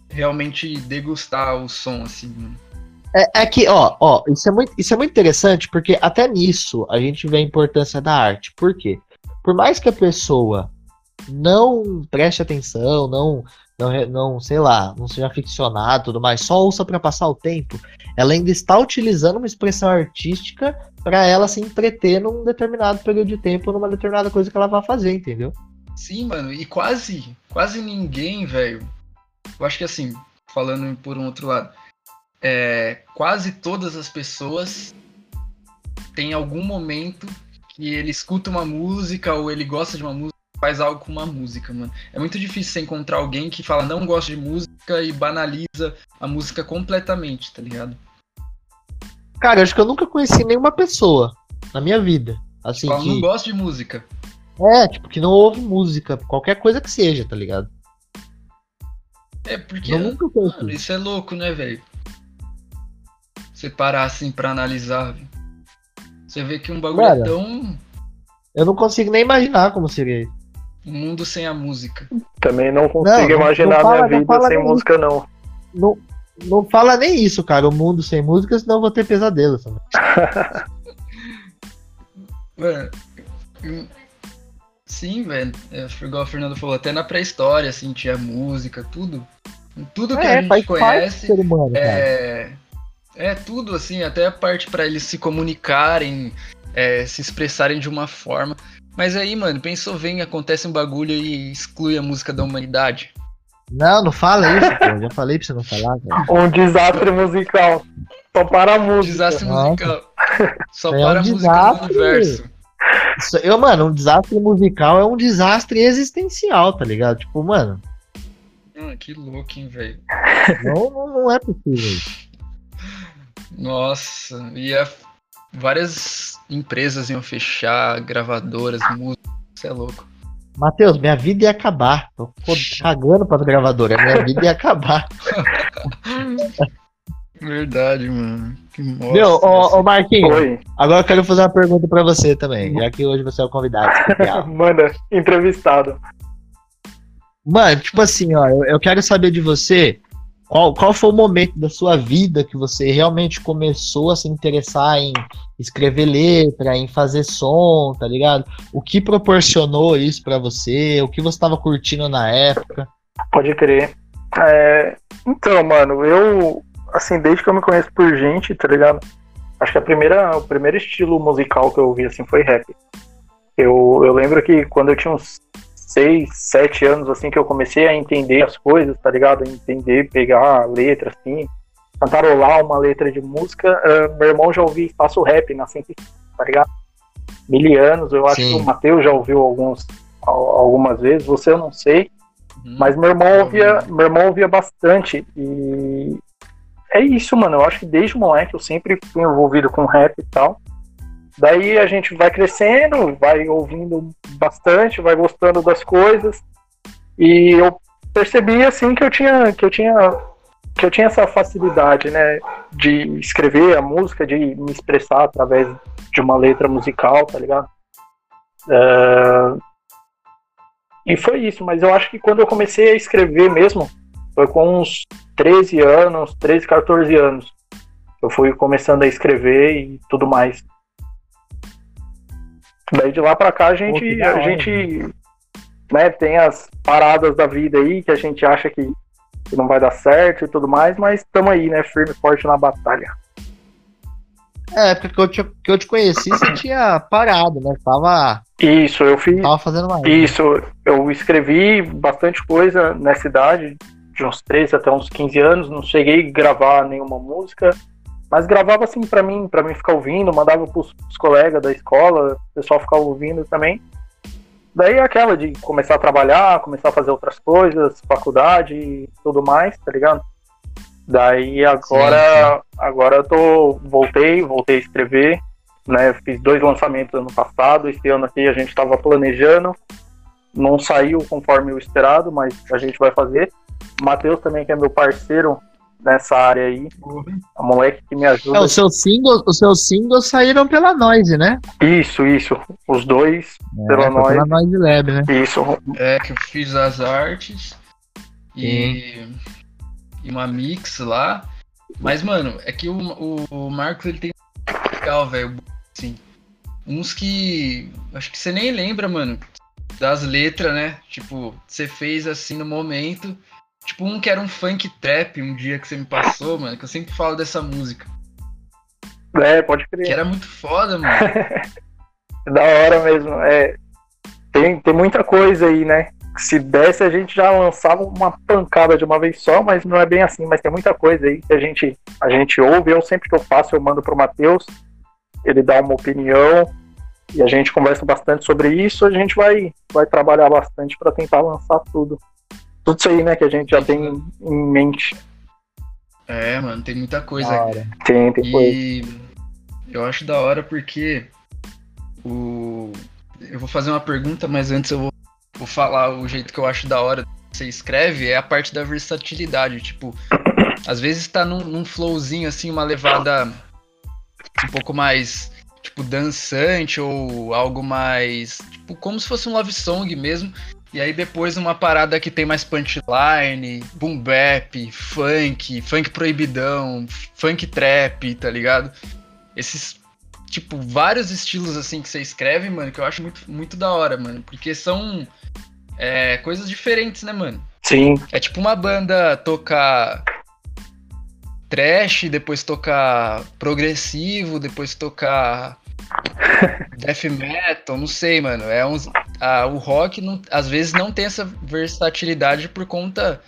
realmente degustar o som, assim. É, é, que, ó, ó, isso é, muito, isso é muito interessante, porque até nisso a gente vê a importância da arte. Por quê? Por mais que a pessoa não preste atenção, não não, não, sei lá, não seja ficcionado tudo mais, só ouça para passar o tempo, ela ainda está utilizando uma expressão artística para ela se entreter num determinado período de tempo, numa determinada coisa que ela vai fazer, entendeu? Sim, mano, e quase, quase ninguém, velho. Eu acho que assim, falando por um outro lado, é, quase todas as pessoas têm algum momento que ele escuta uma música ou ele gosta de uma música faz algo com uma música, mano. É muito difícil você encontrar alguém que fala não gosta de música e banaliza a música completamente, tá ligado? Cara, acho que eu nunca conheci nenhuma pessoa na minha vida. Assim, fala, que... não gosta de música. É, tipo, que não ouve música, qualquer coisa que seja, tá ligado? É, porque. Eu nunca mano, isso é louco, né, velho? Você parar assim pra analisar, véio. Você vê que um bagulho é tão. Eu não consigo nem imaginar como seria isso. Um mundo sem a música. Também não consigo não, imaginar não fala, minha vida sem música, isso. não. não. Não fala nem isso, cara. O mundo sem música, senão eu vou ter pesadelo. Mano, (laughs) sim, velho. É, igual o Fernando falou, até na pré-história, assim, tinha música, tudo. Tudo que é, a gente conhece. Humano, é, é tudo, assim, até a parte para eles se comunicarem, é, se expressarem de uma forma. Mas aí, mano, pensou, vem, acontece um bagulho e exclui a música da humanidade. Não, não fala isso, pô. Já falei pra você não falar, cara. Um desastre musical. Só para a música. Desastre musical. Só é para um a música do universo. Isso, eu, mano, um desastre musical é um desastre existencial, tá ligado? Tipo, mano. Ah, que louco, hein, velho. Não, não, não é possível. Nossa, ia várias empresas iam fechar, gravadoras, músicas, isso é louco. Matheus, minha vida ia acabar. Tô cagando pra gravadora, minha vida ia acabar. (laughs) Verdade, mano. Que Meu, ô, ô Marquinhos, Oi. agora eu quero fazer uma pergunta pra você também, já que hoje você é o convidado (laughs) Manda, entrevistado. Mano, tipo assim, ó, eu, eu quero saber de você qual, qual foi o momento da sua vida que você realmente começou a se interessar em escrever letra, em fazer som, tá ligado? O que proporcionou isso para você? O que você estava curtindo na época? Pode crer. É, então, mano, eu, assim, desde que eu me conheço por gente, tá ligado? Acho que a primeira, o primeiro estilo musical que eu ouvi, assim, foi rap. Eu, eu lembro que quando eu tinha uns seis, sete anos, assim, que eu comecei a entender as coisas, tá ligado? Entender, pegar a letra, assim, cantarolar uma letra de música. Uh, meu irmão já ouviu Espaço Rap na 105, tá ligado? Milianos, eu acho Sim. que o Matheus já ouviu alguns, algumas vezes, você eu não sei. Uhum. Mas meu irmão ouvia, meu irmão ouvia bastante e é isso, mano. Eu acho que desde moleque eu sempre fui envolvido com rap e tal. Daí a gente vai crescendo, vai ouvindo bastante, vai gostando das coisas. E eu percebi assim que eu tinha que eu tinha que eu tinha essa facilidade, né, de escrever a música, de me expressar através de uma letra musical, tá ligado? Uh, e foi isso, mas eu acho que quando eu comecei a escrever mesmo, foi com uns 13 anos, 13, 14 anos. Eu fui começando a escrever e tudo mais. Daí de lá pra cá a gente, a gente né, tem as paradas da vida aí que a gente acha que, que não vai dar certo e tudo mais, mas estamos aí, né, firme e forte na batalha. É, porque eu te, que eu te conheci, você tinha parado, né? Tava. Isso, eu fiz. Tava fazendo mais. Isso, eu escrevi bastante coisa nessa idade, de uns 13 até uns 15 anos, não cheguei a gravar nenhuma música. Mas gravava assim para mim, para mim ficar ouvindo, mandava pros, pros colegas da escola, o pessoal ficava ouvindo também. Daí é aquela de começar a trabalhar, começar a fazer outras coisas, faculdade e tudo mais, tá ligado? Daí agora, sim, sim. agora eu tô, voltei, voltei a escrever, né? Fiz dois lançamentos ano passado, esse ano aqui a gente estava planejando, não saiu conforme o esperado, mas a gente vai fazer. Matheus também, que é meu parceiro, nessa área aí. A moleque que me ajuda. É, os seus singles, os seus singles saíram pela Noise, né? Isso, isso. Os dois é, pela Noise. Pela Noise Lab, né? Isso. É que eu fiz as artes e, e uma mix lá. Mas, mano, é que o, o, o Marcos ele tem legal, velho. Assim, uns que. Acho que você nem lembra, mano. Das letras, né? Tipo, você fez assim no momento. Tipo, um que era um funk trap um dia que você me passou, mano, que eu sempre falo dessa música. É, pode crer. Que era muito foda, mano. (laughs) da hora mesmo. É, tem, tem muita coisa aí, né? Se desse, a gente já lançava uma pancada de uma vez só, mas não é bem assim. Mas tem muita coisa aí que a gente, a gente ouve. Eu sempre que eu faço, eu mando pro Matheus. Ele dá uma opinião e a gente conversa bastante sobre isso. A gente vai, vai trabalhar bastante para tentar lançar tudo tudo isso aí, né, que a gente já tem em mente. É, mano, tem muita coisa aqui. Tem, tem e coisa. Eu acho da hora porque o. Eu vou fazer uma pergunta, mas antes eu vou, vou falar o jeito que eu acho da hora que você escreve, é a parte da versatilidade. Tipo, às vezes tá num, num flowzinho, assim, uma levada um pouco mais tipo dançante ou algo mais tipo como se fosse um love song mesmo e aí depois uma parada que tem mais punchline, boom bap, funk, funk proibidão, funk trap, tá ligado? Esses, tipo, vários estilos assim que você escreve, mano, que eu acho muito, muito da hora, mano. Porque são é, coisas diferentes, né, mano? Sim. É tipo uma banda tocar trash, depois tocar progressivo, depois tocar death metal, não sei, mano. É uns, a, o rock não, às vezes não tem essa versatilidade por conta,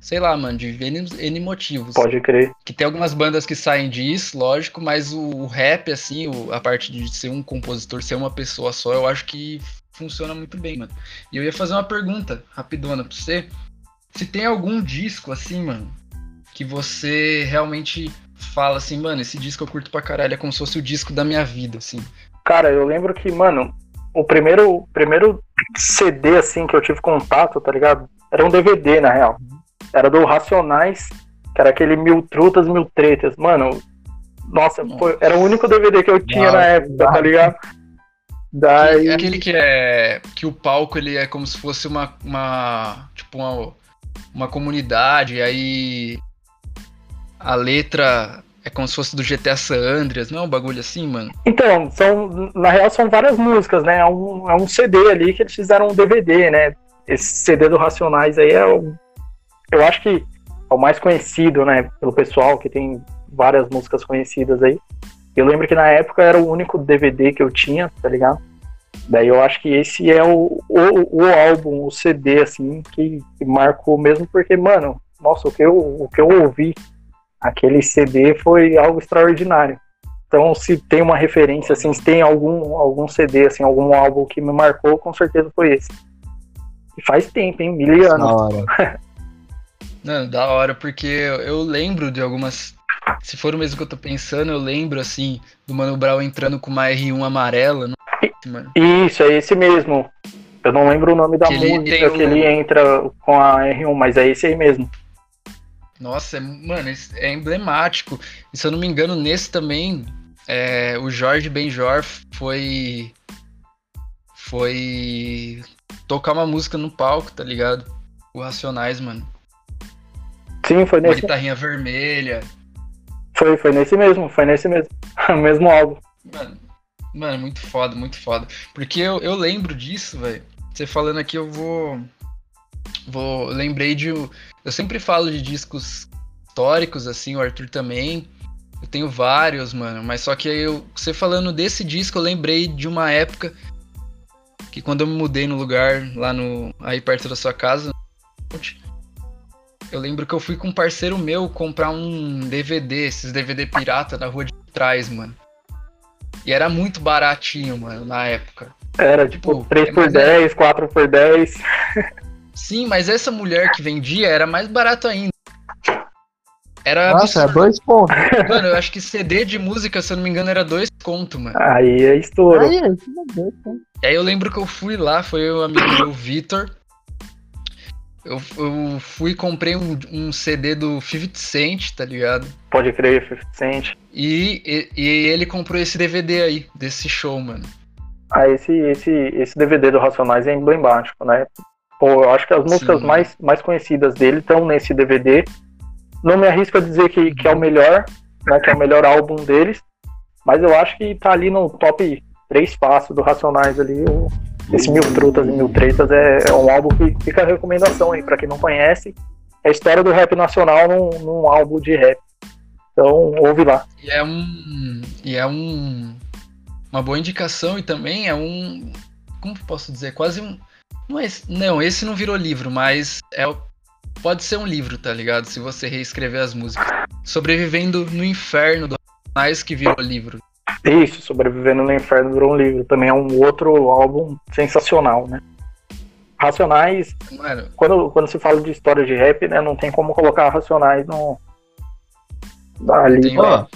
sei lá, mano, de N, N motivos. Pode crer. Que tem algumas bandas que saem disso, lógico, mas o, o rap, assim, o, a parte de ser um compositor, ser uma pessoa só, eu acho que funciona muito bem, mano. E eu ia fazer uma pergunta rapidona pra você. Se tem algum disco, assim, mano, que você realmente fala assim, mano, esse disco eu curto pra caralho, é como se fosse o disco da minha vida, assim. Cara, eu lembro que, mano, o primeiro, primeiro CD, assim, que eu tive contato, tá ligado? Era um DVD, na real. Era do Racionais, que era aquele Mil Trutas, Mil Tretas. Mano, nossa, Nossa. foi- era o único DVD que eu tinha Nossa, na época, tá ligado? Daí. É aquele que é. que o palco ele é como se fosse uma. uma tipo, uma, uma comunidade, e aí. A letra é como se fosse do GTA San Andreas, não é um bagulho assim, mano? Então, são, na real são várias músicas, né? É um, é um CD ali que eles fizeram um DVD, né? Esse CD do Racionais aí é o. Eu acho que é o mais conhecido, né? Pelo pessoal, que tem várias músicas conhecidas aí. Eu lembro que na época era o único DVD que eu tinha, tá ligado? Daí eu acho que esse é o, o, o álbum, o CD, assim, que, que marcou mesmo, porque, mano, nossa, o que eu, o que eu ouvi aquele CD foi algo extraordinário. Então, se tem uma referência, assim, se tem algum, algum CD, assim, algum álbum que me marcou, com certeza foi esse. E faz tempo, hein? Mil Da anos. hora. (laughs) Não, da hora, porque eu, lembro de algumas. Se for o mesmo que eu tô pensando, eu lembro, assim, do Mano Brown entrando com uma R1 amarela. Não... Isso, é esse mesmo. Eu não lembro o nome da Que ele música tem que o- ele entra com a R1, mas é esse aí mesmo. Nossa, é, mano, é emblemático. E se eu não me engano, nesse também, é, o Jorge Benjor foi. Foi. tocar uma música no palco, tá ligado? O Racionais, mano. Sim, foi Uma nesse, guitarrinha vermelha. foi, foi nesse mesmo, foi nesse mesmo. (laughs) O mesmo álbum. Mano, mano, muito foda, muito foda. Porque eu, eu lembro disso, velho. Você falando aqui, eu vou. Vou. Lembrei de. Eu sempre falo de discos históricos, assim, o Arthur também. Eu tenho vários, mano. Mas só que eu. Você falando desse disco, eu lembrei de uma época que quando eu me mudei no lugar, lá no. aí perto da sua casa. Eu lembro que eu fui com um parceiro meu comprar um DVD, esses DVD pirata na rua de trás, mano. E era muito baratinho, mano, na época. Era tipo Tipo, 3 é, por mas é- 10, 4 por 10. (laughs) Sim, mas essa mulher que vendia era mais barato ainda. Era Nossa, é absurdo. dois pontos. Mano, eu acho que CD de música, se eu não me engano, era dois conto, mano. Aí é estouro. Aí, tá? E aí eu lembro que eu fui lá, foi o amigo meu, Vitor. Eu, eu fui e comprei um, um CD do 50 Cent, tá ligado? Pode crer, 50 Cent. E, e, e ele comprou esse DVD aí, desse show, mano. Ah, esse, esse, esse DVD do Racionais é emblemático, né? Pô, eu acho que as músicas Sim. mais, mais conhecidas dele estão nesse DVD. Não me arrisco a dizer que, que é o melhor, né? Que é o melhor álbum deles. Mas eu acho que tá ali no top 3 fácil do Racionais ali. esse Mil Trutas e Mil Tretas é, é um álbum que fica a recomendação aí, pra quem não conhece. É a história do rap nacional num, num álbum de rap. Então, ouve lá. E é um. E é um. Uma boa indicação e também é um. Como posso dizer? Quase um. Não, é, esse- não, esse não virou livro, mas é, o- pode ser um livro, tá ligado? Se você reescrever as músicas. Sobrevivendo no Inferno do mais que virou livro. Isso, Sobrevivendo no Inferno virou um livro. Também é um outro álbum sensacional, né? Racionais, Mano, quando, quando se fala de história de rap, né, não tem como colocar Racionais no. Ali, Tem- né?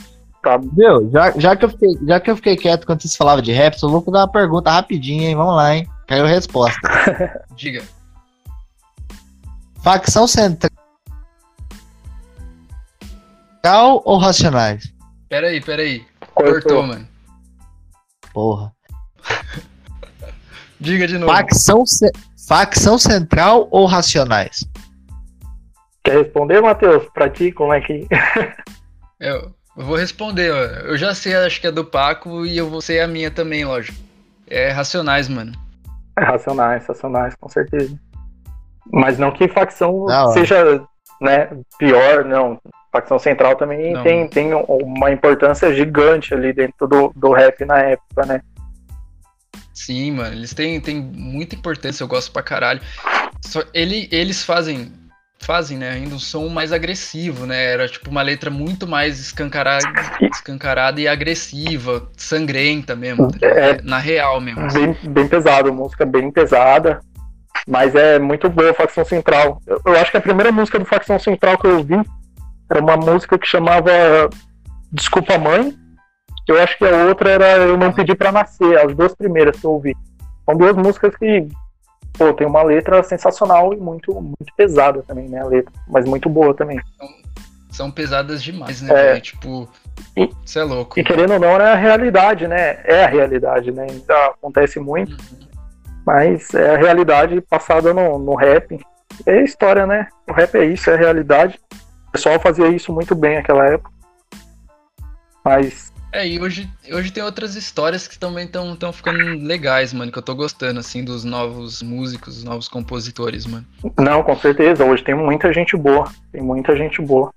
Tá, Viu? Já, já, que eu fiquei, já que eu fiquei quieto quando vocês falavam de rap, eu vou dar uma pergunta rapidinho, hein? Vamos lá, hein? Caiu a resposta. (laughs) diga. Facção central ou racionais? Peraí, peraí. cortou. Cortou, mano. Porra. (laughs) Diga de novo. Facção, ce- facção central ou racionais? Quer responder, Matheus? Pra ti, como é que. (laughs) Eu, eu vou responder, ó. Eu já sei, acho que é do Paco e eu vou ser a minha também, lógico. É Racionais, mano. É (laughs) Racionais, Racionais, com certeza. Mas não que facção não, seja né, pior, não. Facção Central também tem, tem uma importância gigante ali dentro do, do rap na época, né? Sim, mano, eles têm, têm muita importância, eu gosto pra caralho. Só, ele, eles fazem fazem, né, ainda um som mais agressivo, né? Era tipo uma letra muito mais escancarada, escancarada e agressiva, sangrenta mesmo, tá é, na real mesmo. Bem, bem pesado, música bem pesada, mas é muito boa Facção Central. Eu, eu, acho que a primeira música do Facção Central que eu ouvi era uma música que chamava Desculpa Mãe. Eu acho que a outra era Eu Não Pedi para Nascer, as duas primeiras que eu ouvi. São duas músicas que pô, tem uma letra sensacional e muito, muito pesada também, né? A letra, mas muito boa também. São, são pesadas demais, né? É, tipo, isso é louco. E querendo ou não, é a realidade, né? É a realidade, né? Ainda acontece muito, uhum. mas é a realidade passada no, no rap. É história, né? O rap é isso, é a realidade. O pessoal fazia isso muito bem naquela época. Mas é, e hoje, hoje tem outras histórias que também estão ficando legais, mano, que eu tô gostando, assim, dos novos músicos, dos novos compositores, mano. Não, com certeza, hoje tem muita gente boa, tem muita gente boa.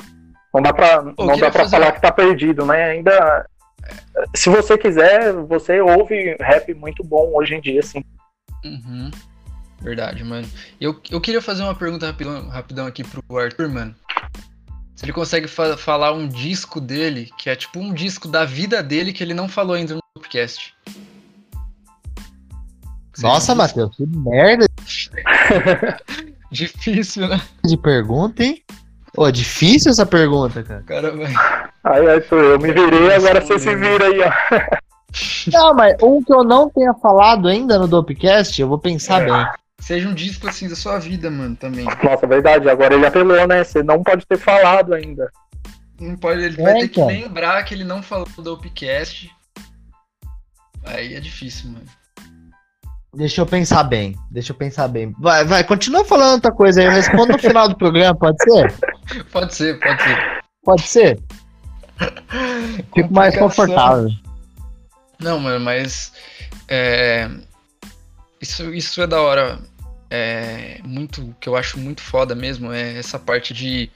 Não dá pra, não dá pra falar que tá perdido, né? Ainda. Se você quiser, você ouve rap muito bom hoje em dia, assim. Uhum. Verdade, mano. Eu, eu queria fazer uma pergunta rapidão, rapidão aqui pro Arthur, mano ele consegue fa falar um disco dele, que é tipo um disco da vida dele que ele não falou ainda no podcast. Nossa, Matheus, que merda. (laughs) difícil, né? De pergunta, hein? Ô, difícil essa pergunta, cara. Caramba. Aí, Arthur, eu me virei, agora você se vira aí, ó. Não, mas um que eu não tenha falado ainda no Dopecast, eu vou pensar é. bem seja um disco assim da sua vida, mano, também. Nossa, verdade. Agora ele apelou, né? Você não pode ter falado ainda. Não pode, ele é, vai ter então. que lembrar que ele não falou do Upcast. Aí é difícil, mano. Deixa eu pensar bem. Deixa eu pensar bem. Vai, vai, continua falando outra coisa aí. Eu respondo no final do programa, pode ser? (laughs) Pode ser, pode ser. Pode ser? Fico mais confortável. Não, mano, mas. É, isso, isso é da hora. É muito que eu acho muito foda mesmo é essa parte de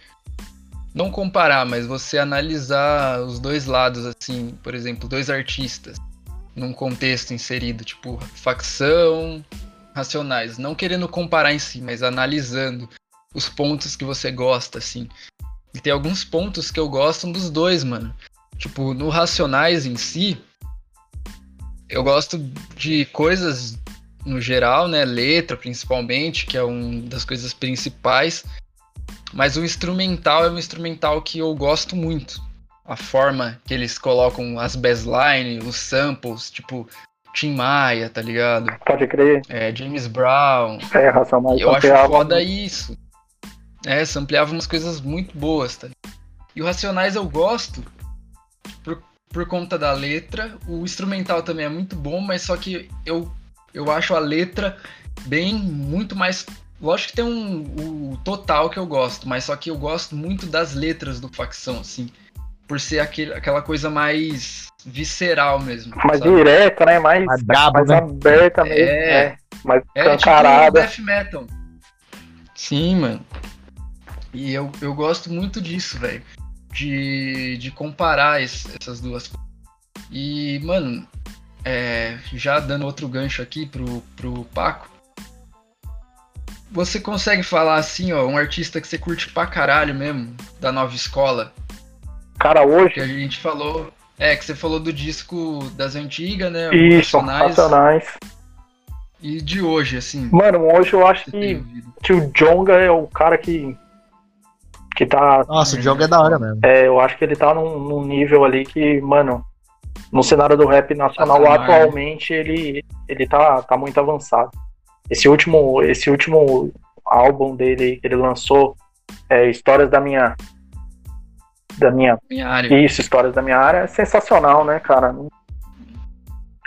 não comparar, mas você analisar os dois lados assim, por exemplo, dois artistas num contexto inserido, tipo facção, racionais, não querendo comparar em si, mas analisando os pontos que você gosta assim. E tem alguns pontos que eu gosto dos dois, mano. Tipo, no Racionais em si, eu gosto de coisas no geral, né? Letra principalmente, que é uma das coisas principais. Mas o instrumental é um instrumental que eu gosto muito. A forma que eles colocam as bassline, os samples, tipo Tim Maia, tá ligado? Pode crer. É, James Brown. É, Ração mais Eu acho foda isso. É, sampleava umas coisas muito boas, tá? E o Racionais eu gosto por, por conta da letra. O instrumental também é muito bom, mas só que eu eu acho a letra bem muito mais. Lógico que tem um o total que eu gosto, mas só que eu gosto muito das letras do facção, assim. Por ser aquele, aquela coisa mais visceral mesmo. Mais sabe? direta, né? Mais, mais, brabo, mais né? aberta mesmo. É, é mais é, cancarada. Tipo death metal. Sim, mano. E eu, eu gosto muito disso, velho. De, de comparar esse, essas duas coisas. E, mano, é, já dando outro gancho aqui pro, pro Paco. Você consegue falar assim, ó, um artista que você curte pra caralho mesmo, da nova escola? Cara, hoje. Que a gente falou. É, que você falou do disco das antigas, né? Isso, Racionais. E de hoje, assim. Mano, hoje eu acho que, que o Jonga é o cara que. Que tá. Nossa, o Jonga é da hora mesmo. É, eu acho que ele tá num, num nível ali que, mano, no cenário do rap nacional ah, atualmente ele, ele tá, tá muito avançado. Esse último, esse último álbum dele que ele lançou, é, Histórias da Minha. Da minha, minha área. Isso, Histórias da Minha Área, é sensacional, né, cara? Não,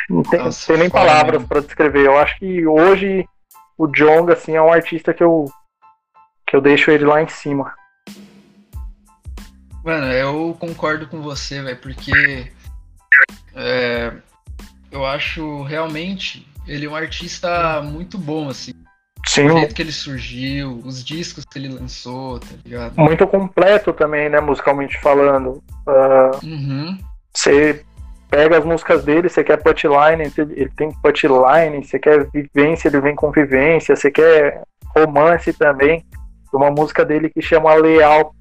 não tem, Nossa, tem nem palavras para descrever. Eu acho que hoje o Jong, assim, é um artista que eu, que eu deixo ele lá em cima. Mano, eu concordo com você, velho, porque é, eu acho realmente ele é um artista muito bom, assim. Sim. O jeito que ele surgiu, os discos que ele lançou, tá ligado? Muito completo também, né, musicalmente falando. Uh, uhum. Você pega as músicas dele, você quer putline, ele tem putline, você quer vivência, ele vem com vivência, você quer romance também. Uma música dele que chama Leal.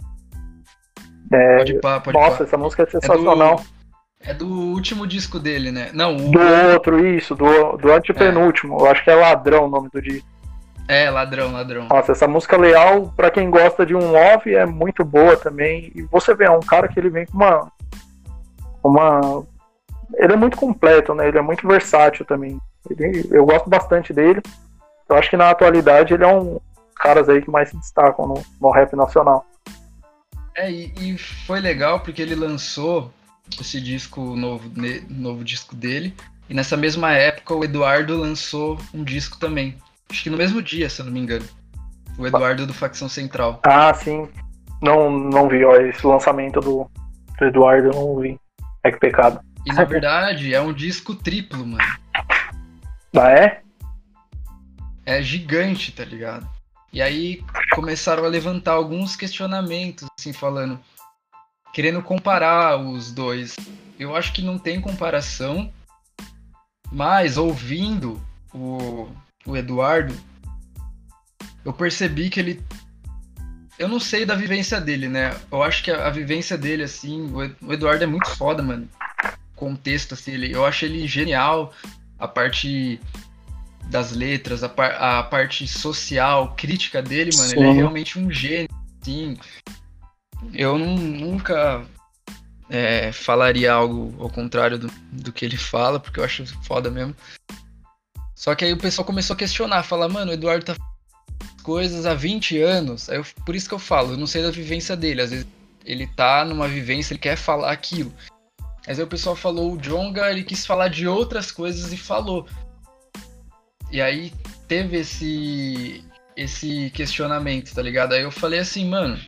É, pode pá, pode nossa, pá. essa música é sensacional. É do, é do, último disco dele, né? Não, o... Do outro, isso, do, do antepenúltimo. É. Eu acho que é Ladrão o nome do disco. É, ladrão, ladrão. Nossa, essa música leal, para quem gosta de um off, é muito boa também. E você vê, é um cara que ele vem com uma. uma ele é muito completo, né? Ele é muito versátil também. Ele, eu gosto bastante dele. Eu acho que na atualidade ele é um dos caras aí que mais se destacam no, no rap nacional. É, e, e, foi legal porque ele lançou esse disco novo, novo disco dele. E nessa mesma época o Eduardo lançou um disco também, Acho que no mesmo dia, se eu não me engano. O Eduardo do Facção Central. Ah, sim. Não, não vi, ó, esse lançamento do, do Eduardo eu não vi. É que pecado. E na verdade é um disco triplo, mano. Ah, é? É gigante, tá ligado? E aí começaram a levantar alguns questionamentos, assim, falando. Querendo comparar os dois. Eu acho que não tem comparação, mas ouvindo o, o Eduardo, eu percebi que ele. Eu não sei da vivência dele, né? Eu acho que a, a vivência dele, assim, o Eduardo é muito foda, mano. Contexto, assim, ele, eu acho ele genial. A parte das letras, a, par, a parte social, crítica dele, mano, Sim. ele é realmente um gênio, assim. Eu não, nunca é, falaria algo ao contrário do, do que ele fala, porque eu acho foda mesmo. Só que aí o pessoal começou a questionar, falar, mano, o Eduardo tá coisas há 20 anos. Aí eu, por isso que eu falo, eu não sei da vivência dele. Às vezes ele tá numa vivência, ele quer falar aquilo. Mas aí o pessoal falou, o Jonga, ele quis falar de outras coisas e falou. E aí teve esse esse questionamento, tá ligado? Aí eu falei assim, mano,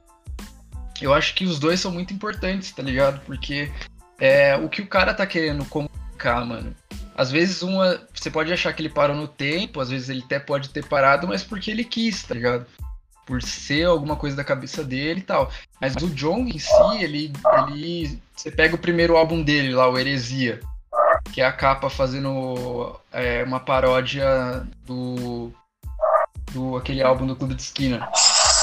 eu acho que os dois são muito importantes, tá ligado? Porque é o que o cara tá querendo comunicar, mano. Às vezes uma. Você pode achar que ele parou no tempo, às vezes ele até pode ter parado, mas porque ele quis, tá ligado? Por ser alguma coisa da cabeça dele e tal. Mas o John em si, ele. ele você pega o primeiro álbum dele lá, o Heresia, que é a capa fazendo é, uma paródia do. do aquele álbum do Clube de Esquina.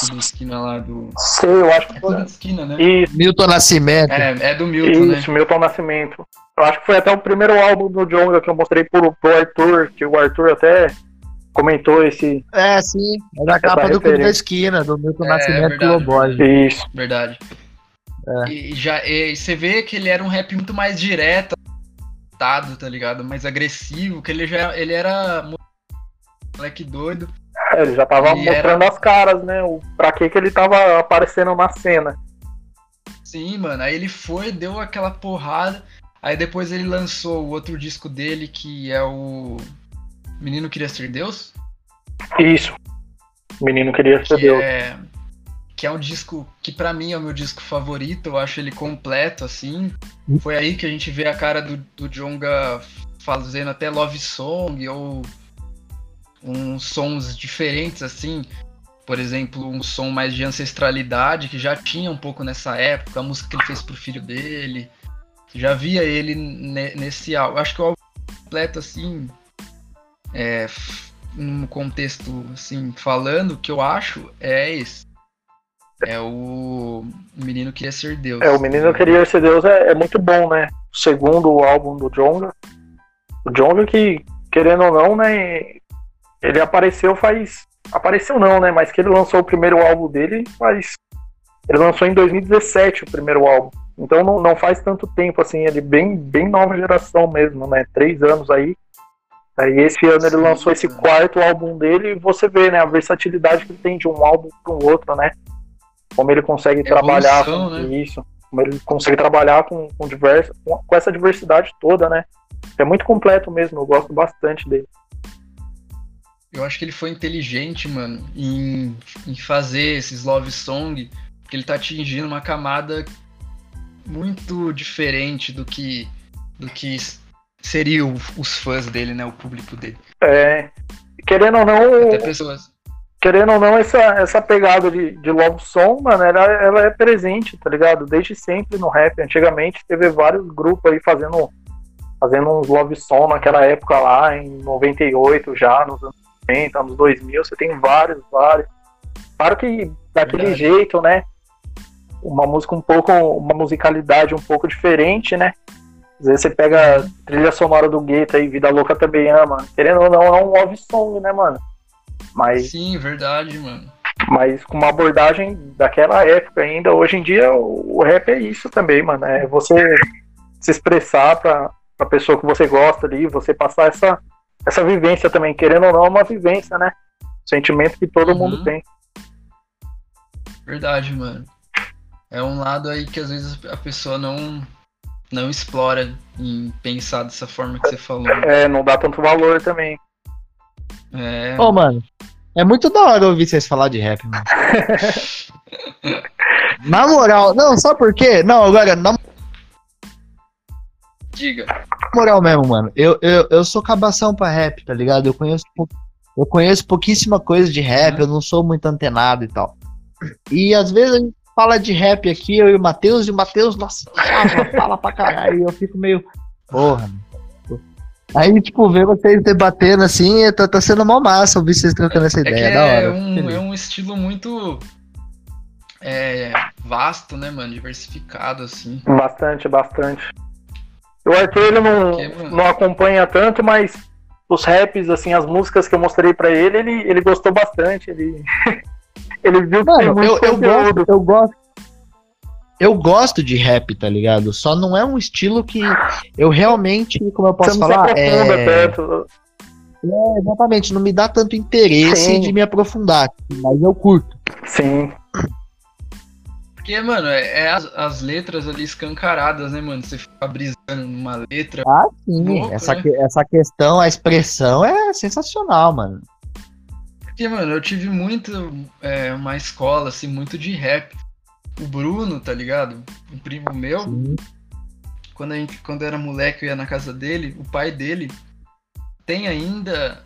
De Esquina lá do. Sei, eu acho que é Clube de Esquina, né? Isso. Milton Nascimento. É, é do Milton, Isso, né? Milton Nascimento. Eu acho que foi até o primeiro álbum do Jonga que eu mostrei pro, pro Arthur, que o Arthur até comentou esse. É, sim. É da capa do Clube da Esquina, do Milton é, Nascimento é Globoy. Isso. Verdade. É. E, já, e você vê que ele era um rap muito mais direto, tá ligado? Mais agressivo, que ele já ele era moleque doido. É, ele já tava mostrando era... as caras, né? O, pra que que ele tava aparecendo na cena. Sim, mano. Aí ele foi, deu aquela porrada. Aí depois ele lançou o outro disco dele, que é o Menino Queria Ser Deus? Isso. Menino Queria Ser que Deus. É... Que é um disco que para mim é o meu disco favorito, eu acho ele completo, assim. Foi aí que a gente vê a cara do, do Jonga fazendo até love song ou uns sons diferentes, assim. Por exemplo, um som mais de ancestralidade, que já tinha um pouco nessa época, a música que ele fez pro filho dele. Já via ele nesse álbum. Acho que o álbum completo, assim, é, num contexto, assim, falando, que eu acho é esse. É o Menino Queria Ser Deus. É, o Menino Queria Ser Deus é, é muito bom, né? O segundo álbum do Jonga. O Jonga que, querendo ou não, né, ele apareceu faz... Apareceu não, né? Mas que ele lançou o primeiro álbum dele faz... Ele lançou em 2017 o primeiro álbum. Então não, não faz tanto tempo, assim, ele bem, bem nova geração mesmo, né? Três anos aí. Aí esse ano ele lançou esse quarto álbum dele e você vê, né, a versatilidade que ele tem de um álbum para o outro, né? Como ele consegue Evolução, trabalhar com né? isso, como ele consegue trabalhar com, com, diversa, com, com essa diversidade toda, né? É muito completo mesmo, eu gosto bastante dele. Eu acho que ele foi inteligente, mano, em, em fazer esses love song, porque ele tá atingindo uma camada muito diferente do que do que seria os fãs dele, né, o público dele. É, querendo ou não, Até pessoas. querendo ou não, essa, essa pegada de, de love song, mano, ela, ela é presente, tá ligado? Desde sempre no rap. Antigamente teve vários grupos aí fazendo, fazendo uns love song naquela época lá, em 98 já, nos anos 90, anos 2000, você tem vários, vários. Claro que daquele Verdade. jeito, né? Uma música um pouco, uma musicalidade um pouco diferente, né? Às vezes você pega a trilha sonora do Gueto aí, Vida Louca também ama. Querendo ou não, é um love song, né, mano? Mas, Sim, verdade, mano. Mas com uma abordagem daquela época ainda. Hoje em dia, o, o rap é isso também, mano. É você se expressar pra, pra pessoa que você gosta ali, você passar essa, essa vivência também. Querendo ou não, é uma vivência, né? Sentimento que todo uhum. mundo tem. Verdade, mano. É um lado aí que às vezes a pessoa não não explora em pensar dessa forma que você falou. É, não dá tanto valor também. É. Ô, oh, mano, é muito da hora ouvir vocês falar de rap, mano. (laughs) na moral, não, sabe por quê? Não, agora, na Diga. Na moral mesmo, mano. Eu, eu, eu sou cabação pra rap, tá ligado? Eu conheço, eu conheço pouquíssima coisa de rap, uhum. eu não sou muito antenado e tal. E às vezes a gente fala de rap aqui, eu e o Matheus, e o Matheus, nossa, fala pra caralho, e eu fico meio. Porra, Aí, tipo, ver vocês debatendo assim, tá, tá sendo uma massa ouvir vocês trocando essa é ideia. É, da hora. É um, é um estilo muito é, vasto, né, mano? Diversificado, assim. Bastante, bastante. O Arthur, ele não, não acompanha tanto, mas os raps, assim, as músicas que eu mostrei pra ele, ele, ele gostou bastante. Ele, (laughs) ele viu que Mano, eu, eu, gosto, eu gosto. Eu gosto de rap, tá ligado? Só não é um estilo que eu realmente, como eu posso Você falar, é... Tanto. é... exatamente, não me dá tanto interesse Sim. de me aprofundar, mas eu curto. Sim. Porque, mano, é, é as, as, letras ali escancaradas, né, mano? Você fica brisando numa letra. Ah, sim. Louco, essa, né? que, essa questão, a expressão é sensacional, mano. Porque, mano, eu tive muito é, uma escola, assim, muito de rap. O Bruno, tá ligado? Um primo meu. Sim. Quando, a gente, quando era moleque, eu ia na casa dele. O pai dele tem ainda.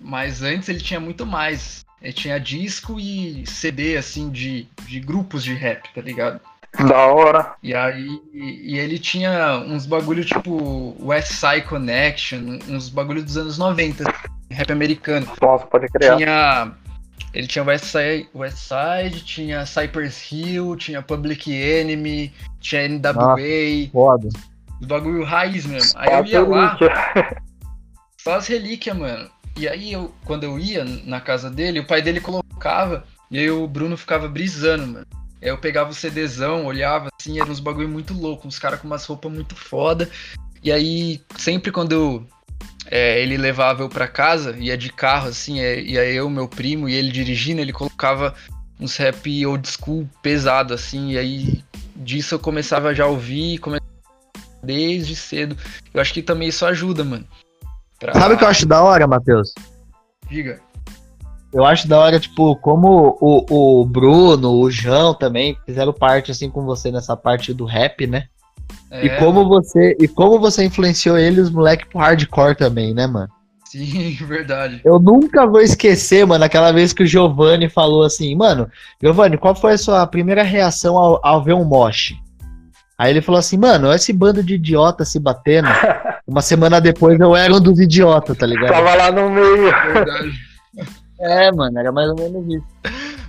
Mas antes ele tinha muito mais. Ele tinha disco e CD, assim, de, de grupos de rap, tá ligado? Da hora. E aí, e ele tinha uns bagulho tipo West Side Connection, uns bagulho dos anos 90 rap americano. Nossa, pode criar. Tinha. Ele tinha West Side, West Side, tinha Cypress Hill, tinha Public Enemy, tinha NWA. Foda. O bagulho raiz mesmo. Aí eu ia lá. Só as relíquias, mano. E aí, eu, quando eu ia na casa dele, o pai dele colocava, e aí o Bruno ficava brisando, mano. Aí eu pegava o CDzão, olhava assim, era uns bagulho muito louco, uns caras com umas roupas muito foda. E aí, sempre quando eu é, ele levava eu para casa, ia de carro, assim, é, ia eu, meu primo, e ele dirigindo, ele colocava uns rap old school pesado, assim, e aí disso eu começava já a ouvir, desde cedo. Eu acho que também isso ajuda, mano. Pra... Sabe o que eu acho da hora, Matheus? Diga. Eu acho da hora, tipo, como o, o Bruno, o João também fizeram parte, assim, com você nessa parte do rap, né? É. E como você e como você influenciou ele os moleques pro hardcore também, né, mano? Sim, (laughs) verdade. Eu nunca vou esquecer, mano, aquela vez que o Giovanni falou assim, mano, Giovanni, qual foi a sua primeira reação ao, ao ver um moche? Aí ele falou assim, mano, esse bando de idiota se batendo. (laughs) Uma semana depois eu era um dos idiotas, tá ligado? Tava lá no meio. (laughs) É, mano, era mais ou menos isso.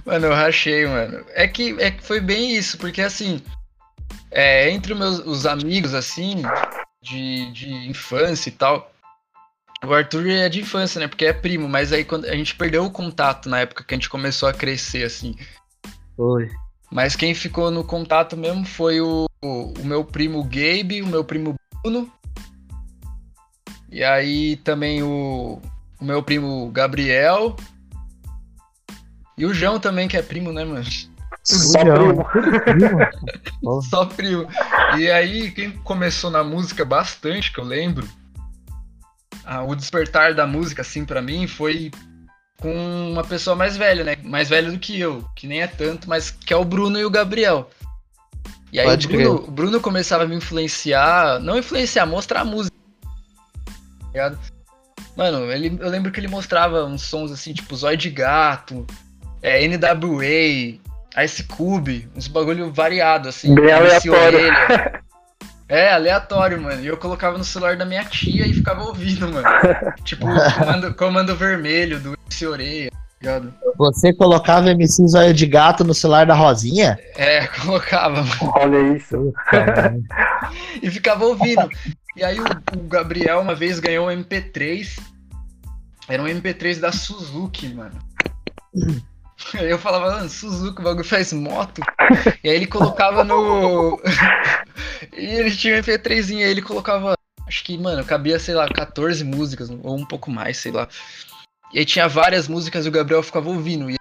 Mano, eu rachei, mano. É que, é que foi bem isso, porque assim, é, entre os meus os amigos, assim, de, de infância e tal, o Arthur é de infância, né? Porque é primo, mas aí quando a gente perdeu o contato na época que a gente começou a crescer, assim. Foi. Mas quem ficou no contato mesmo foi o, o, o meu primo Gabe, o meu primo Bruno. E aí também o, o meu primo Gabriel. E o João também, que é primo, né, mano? Só (laughs) primo. Só primo. E aí, quem começou na música bastante, que eu lembro, ah, o despertar da música, assim, para mim, foi com uma pessoa mais velha, né? Mais velha do que eu, que nem é tanto, mas que é o Bruno e o Gabriel. E aí o Bruno, o Bruno, começava a me influenciar, não influenciar, mostrar a música. Tá Mano, ele, eu lembro que ele mostrava uns sons assim, tipo Zóio de Gato, é, NWA, Ice Cube, uns bagulho variado, assim. Bem aleatório. Orelha. É, aleatório, mano. E eu colocava no celular da minha tia e ficava ouvindo, mano. (laughs) tipo, comando, comando vermelho do MC Orelha, ligado? Você colocava MC Zóio de Gato no celular da Rosinha? É, (laughs) colocava, mano. Olha isso. E ficava ouvindo. E aí o, o Gabriel uma vez ganhou um MP3. Era um MP3 da Suzuki, mano. Aí eu falava, mano, Suzuki, o bagulho faz moto. E aí ele colocava no. (laughs) e ele tinha um MP3zinho, aí ele colocava. Acho que, mano, cabia, sei lá, 14 músicas, ou um pouco mais, sei lá. E aí tinha várias músicas e o Gabriel ficava ouvindo. E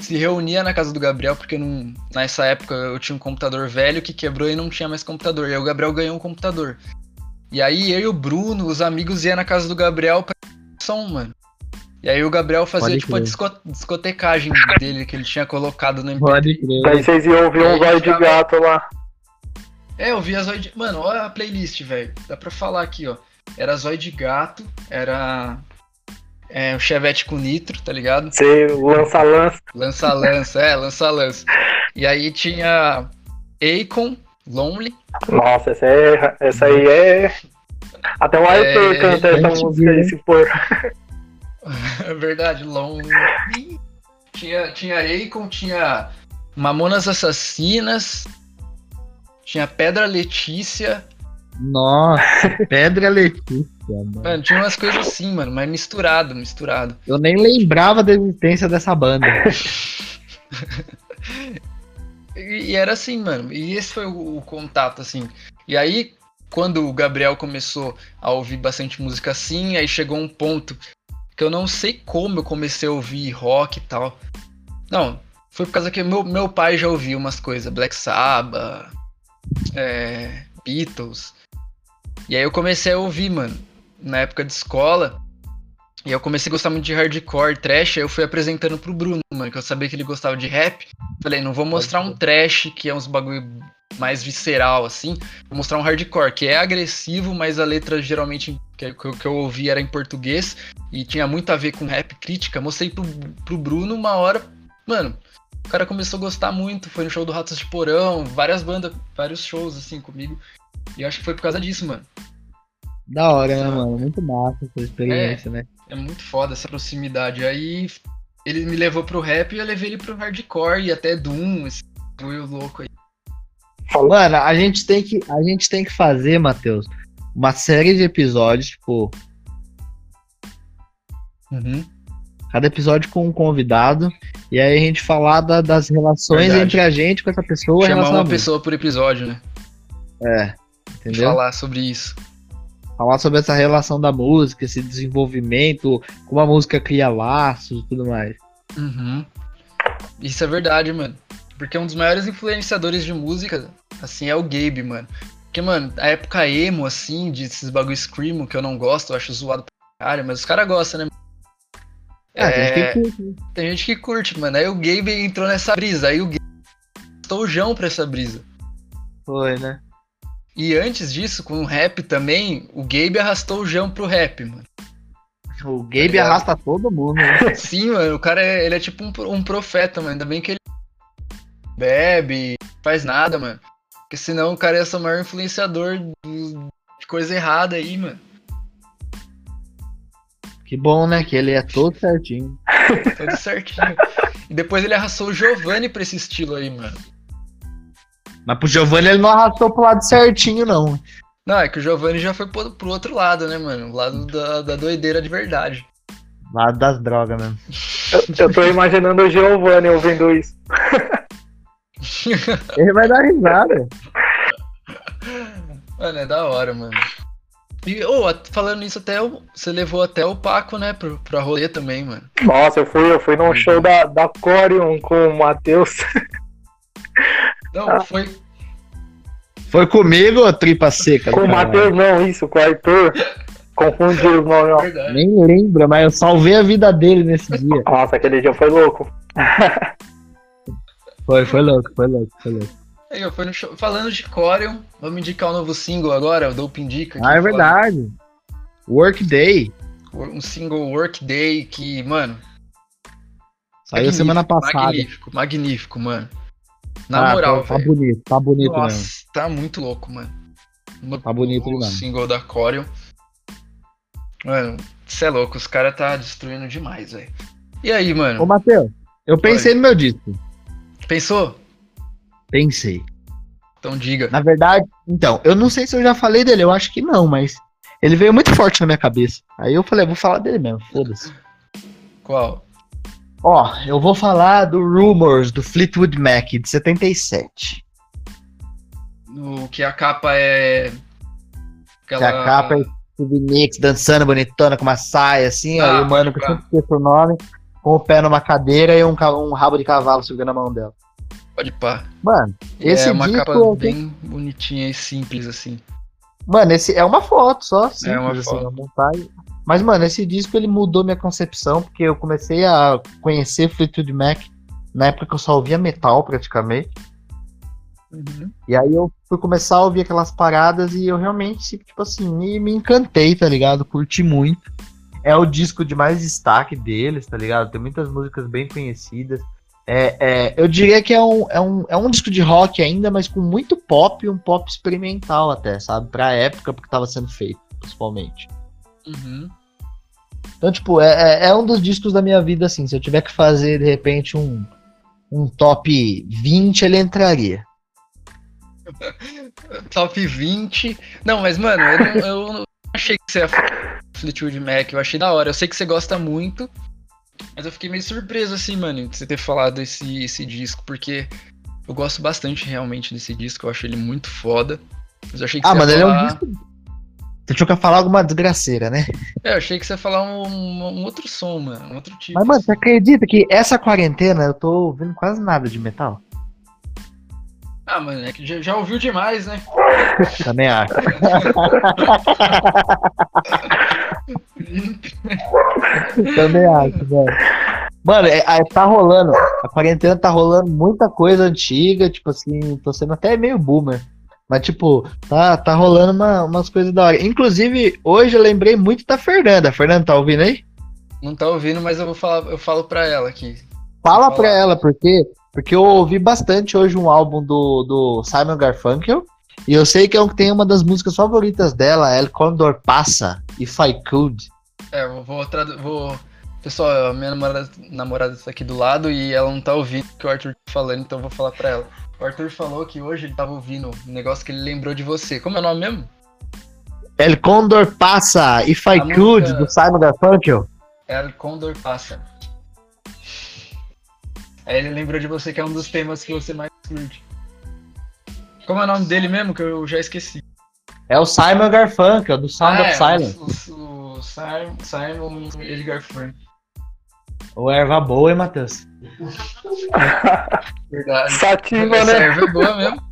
se reunia na casa do Gabriel, porque não, nessa época eu tinha um computador velho que quebrou e não tinha mais computador. E aí o Gabriel ganhou um computador. E aí eu e o Bruno, os amigos, iam na casa do Gabriel pra som, mano. E aí o Gabriel fazia Pode tipo a disco- discotecagem dele que ele tinha colocado no MP3. Pode crer. Daí vocês iam ouvir aí um zóio de gato lá. É, eu via Zóio de... Mano, olha a playlist, velho. Dá pra falar aqui, ó. Era Zóio de Gato, era é, o Chevette com Nitro, tá ligado? Você lança lança. Lança-lança, é, lança-lança. E aí tinha Akon, Lonely. Nossa, essa, é, essa aí é. Até o Arthur É, canta essa música aí, se for. (laughs) É verdade, Lonely. Tinha, tinha Akon, tinha Mamonas Assassinas, tinha Pedra Letícia. Nossa, Pedra Letícia, mano. Mano, tinha umas coisas assim, mano, mas misturado, misturado. Eu nem lembrava da existência dessa banda. (laughs) E, e era assim, mano. E esse foi o, o contato, assim. E aí, quando o Gabriel começou a ouvir bastante música assim, aí chegou um ponto que eu não sei como eu comecei a ouvir rock e tal. Não, foi por causa que meu, meu pai já ouvia umas coisas, Black Sabbath, é, Beatles. E aí eu comecei a ouvir, mano, na época de escola. E eu comecei a gostar muito de hardcore, trash, aí eu fui apresentando pro Bruno, mano, que eu sabia que ele gostava de rap. Falei, não vou mostrar um trash, que é uns bagulho mais visceral, assim. Vou mostrar um hardcore, que é agressivo, mas a letra geralmente que, que eu- que eu ouvi era em português e tinha muito a ver com rap crítica. Mostrei pro, pro Bruno uma hora, mano. O cara começou a gostar muito, foi no show do Ratos de Porão, várias bandas, vários shows assim comigo. E eu acho que foi por causa disso, mano. Da hora, né, mano? Muito massa essa experiência, né? É muito foda essa proximidade. Aí ele me levou pro rap e eu levei ele pro hardcore e até Doom, esse bagulho louco aí. Mano, a gente tem que, a gente tem que fazer, Matheus, uma série de episódios, tipo, cada episódio com um convidado, e aí a gente falar da- das relações Verdade. entre a gente com essa pessoa. Chamar uma pessoa por episódio, né? É, entendeu? Falar sobre isso. Sobre essa relação da música, esse desenvolvimento, como a música cria laços e tudo mais. Uhum. Isso é verdade, mano. Porque um dos maiores influenciadores de música, assim, é o Gabe, mano. Porque, mano, a época emo, assim, de esses bagulho screamo que eu não gosto, eu acho zoado pra caralho, mas os caras gostam, né? É, a gente É, tem que Tem gente que curte, mano. Aí o Gabe entrou nessa brisa. Aí o Gabe gastou o Jão pra essa brisa. Foi, né? E antes disso, com o rap também, o Gabe arrastou o Jão pro rap, mano. O Gabe ligado? arrasta todo mundo, né? (laughs) Sim, mano, o cara é, ele é tipo um, um profeta, mano. Ainda bem que ele bebe, faz nada, mano. Porque senão o cara ia ser o maior influenciador do- de coisa errada aí, mano. Que bom, né? Que ele é todo certinho. (laughs) Tudo certinho. e depois ele arrastou o Giovanni pra esse estilo aí, mano. Mas pro Giovanni ele não arrastou pro lado certinho, não. Não, é que o Giovanni já foi pro, pro outro lado, né, mano? O lado da, da doideira de verdade. Lado das drogas mesmo. Eu, eu tô imaginando o Giovanni ouvindo isso. (laughs) Ele vai dar risada. Mano, é da hora, mano. E, a- falando nisso, até o- você levou até o Paco, né, pro, pra rolê também, mano. Nossa, eu fui, eu fui num show da, da Corion com o Matheus. Não, Ah. foi. Foi comigo ou tripa seca? Com o? Matheus não, isso, com o Arthur. Confundi os nomes, ó. Verdade. Nem lembra, mas eu salvei a vida dele nesse dia. (laughs) Nossa, aquele dia foi louco. (laughs) Foi, foi louco, foi louco, foi louco. Aí, eu fui no show. Falando de Corion, vamos indicar o novo single agora, o Dope Indica. Ah, é verdade. Workday. um single Workday que, mano. Saiu semana passada. Magnífico, magnífico, mano. Na ah, moral, tá, tá bonito, tá bonito Nossa, mesmo. tá muito louco, mano. No, tá bonito o mesmo. single da Corion. Mano, você é louco, os caras tá destruindo demais, velho. E aí, mano? Ô, Matheus, eu pensei Oi. no meu disco. Pensou? Pensei. Então diga. Na verdade, então, eu não sei se eu já falei dele, eu acho que não, mas ele veio muito forte na minha cabeça. Aí eu falei, vou falar dele mesmo, foda-se. Qual? Ó, eu vou falar do Rumors, do Fleetwood Mac, de 77. O que a capa é. Aquela... Que a capa é Steve Nicks dançando bonitona com uma saia assim, ah, ó, e o mano que eu sempre esqueço o nome, com o pé numa cadeira e um, um rabo de cavalo segurando a mão dela. Pode pá. Mano, esse é uma disco capa é bem bonitinha e simples assim. Mano, esse é uma foto só, simples, é uma assim, foto. uma montagem. Mas, mano, esse disco ele mudou minha concepção, porque eu comecei a conhecer Fleetwood Mac na época que eu só ouvia metal praticamente. Uhum. E aí eu fui começar a ouvir aquelas paradas e eu realmente, tipo assim, me, me encantei, tá ligado? Curti muito. É o disco de mais destaque deles, tá ligado? Tem muitas músicas bem conhecidas. É, é, eu diria que é um, é, um, é um disco de rock ainda, mas com muito pop, um pop experimental até, sabe? Pra época, porque tava sendo feito, principalmente. Uhum. Então, tipo, é, é, é um dos discos da minha vida, assim. Se eu tiver que fazer, de repente, um, um top 20, ele entraria. (laughs) top 20. Não, mas, mano, eu não, eu não achei que você ia Fleetwood Mac. Eu achei da hora. Eu sei que você gosta muito. Mas eu fiquei meio surpreso, assim, mano, de você ter falado esse, esse disco, porque eu gosto bastante realmente desse disco. Eu acho ele muito foda. Mas eu achei que ah, você mano, ele falar... é um disco. Você tinha que falar alguma desgraceira, né? É, eu achei que você ia falar um, um, outro som, mano. Um outro tipo. Mas, mano, você acredita que essa quarentena eu tô ouvindo quase nada de metal? Ah, mano, é que já, já ouviu demais, né? (laughs) Também acho. (laughs) Também acho, velho. Mano, é, é, tá rolando. A quarentena tá rolando muita coisa antiga, tipo assim, tô sendo até meio boomer. Mas, tipo, tá, tá rolando uma, umas coisas da hora. Inclusive, hoje eu lembrei muito da Fernanda. A Fernanda tá ouvindo aí? Não tá ouvindo, mas eu vou falar, eu falo pra ela aqui. Fala pra ela, porque porque eu ouvi bastante hoje um álbum do, do Simon Garfunkel. E eu sei que é um que tem uma das músicas favoritas dela, El Condor Passa, If I Could. É, eu vou, vou... Pessoal, a minha namorada, namorada tá aqui do lado e ela não tá ouvindo o que o Arthur tá falando, então eu vou falar pra ela. O Arthur falou que hoje ele tava ouvindo um negócio que ele lembrou de você. Como é o nome mesmo? El Condor Passa, If I a Could, música... do Simon Garfunkel. El Condor Passa. Aí ele lembrou de você que é um dos temas que você mais curte. Como é o nome dele mesmo, que eu já esqueci? É o Simon Garfunkel, do Sound ah, of é, Silence. O, o, Simon, Simon ele Garfunkel. O erva boa, hein, Matheus? (laughs) Verdade. Sativa, né? Essa erva é boa mesmo.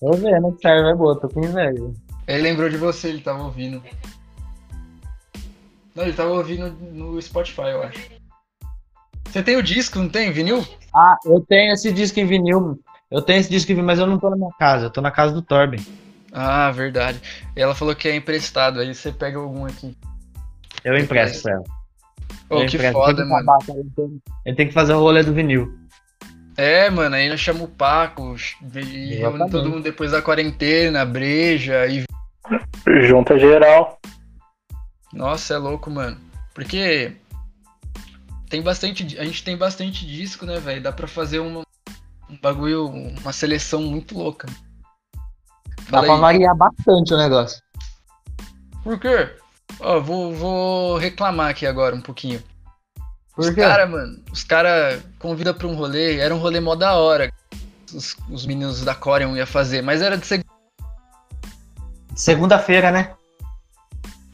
Tô vendo que essa erva é boa, tô com inveja. Ele lembrou de você, ele tava ouvindo. Não, ele tava ouvindo no Spotify, eu acho. Você tem o disco, não tem? Vinil? Ah, eu tenho esse disco em vinil. Eu tenho esse disco em vinil, mas eu não tô na minha casa, eu tô na casa do Torben. Ah, verdade. E ela falou que é emprestado, aí você pega algum aqui. Eu empresto pra ela. Ô, que foda, mano. Ele tem que fazer o rolê do vinil. É, mano, aí nós chamamos o Paco, e reúne todo mundo depois da quarentena, breja e. Junta geral. Nossa, é louco, mano. Porque tem bastante. A gente tem bastante disco, né, velho? Dá pra fazer uma, um bagulho, uma seleção muito louca. Fala Dá pra aí. variar bastante o negócio. Por quê? Ó, vou, vou reclamar aqui agora um pouquinho. Por os caras, mano, os caras convidam pra um rolê, era um rolê mó da hora. Os, os meninos da Corian iam fazer, mas era de segunda. Segunda-feira, né?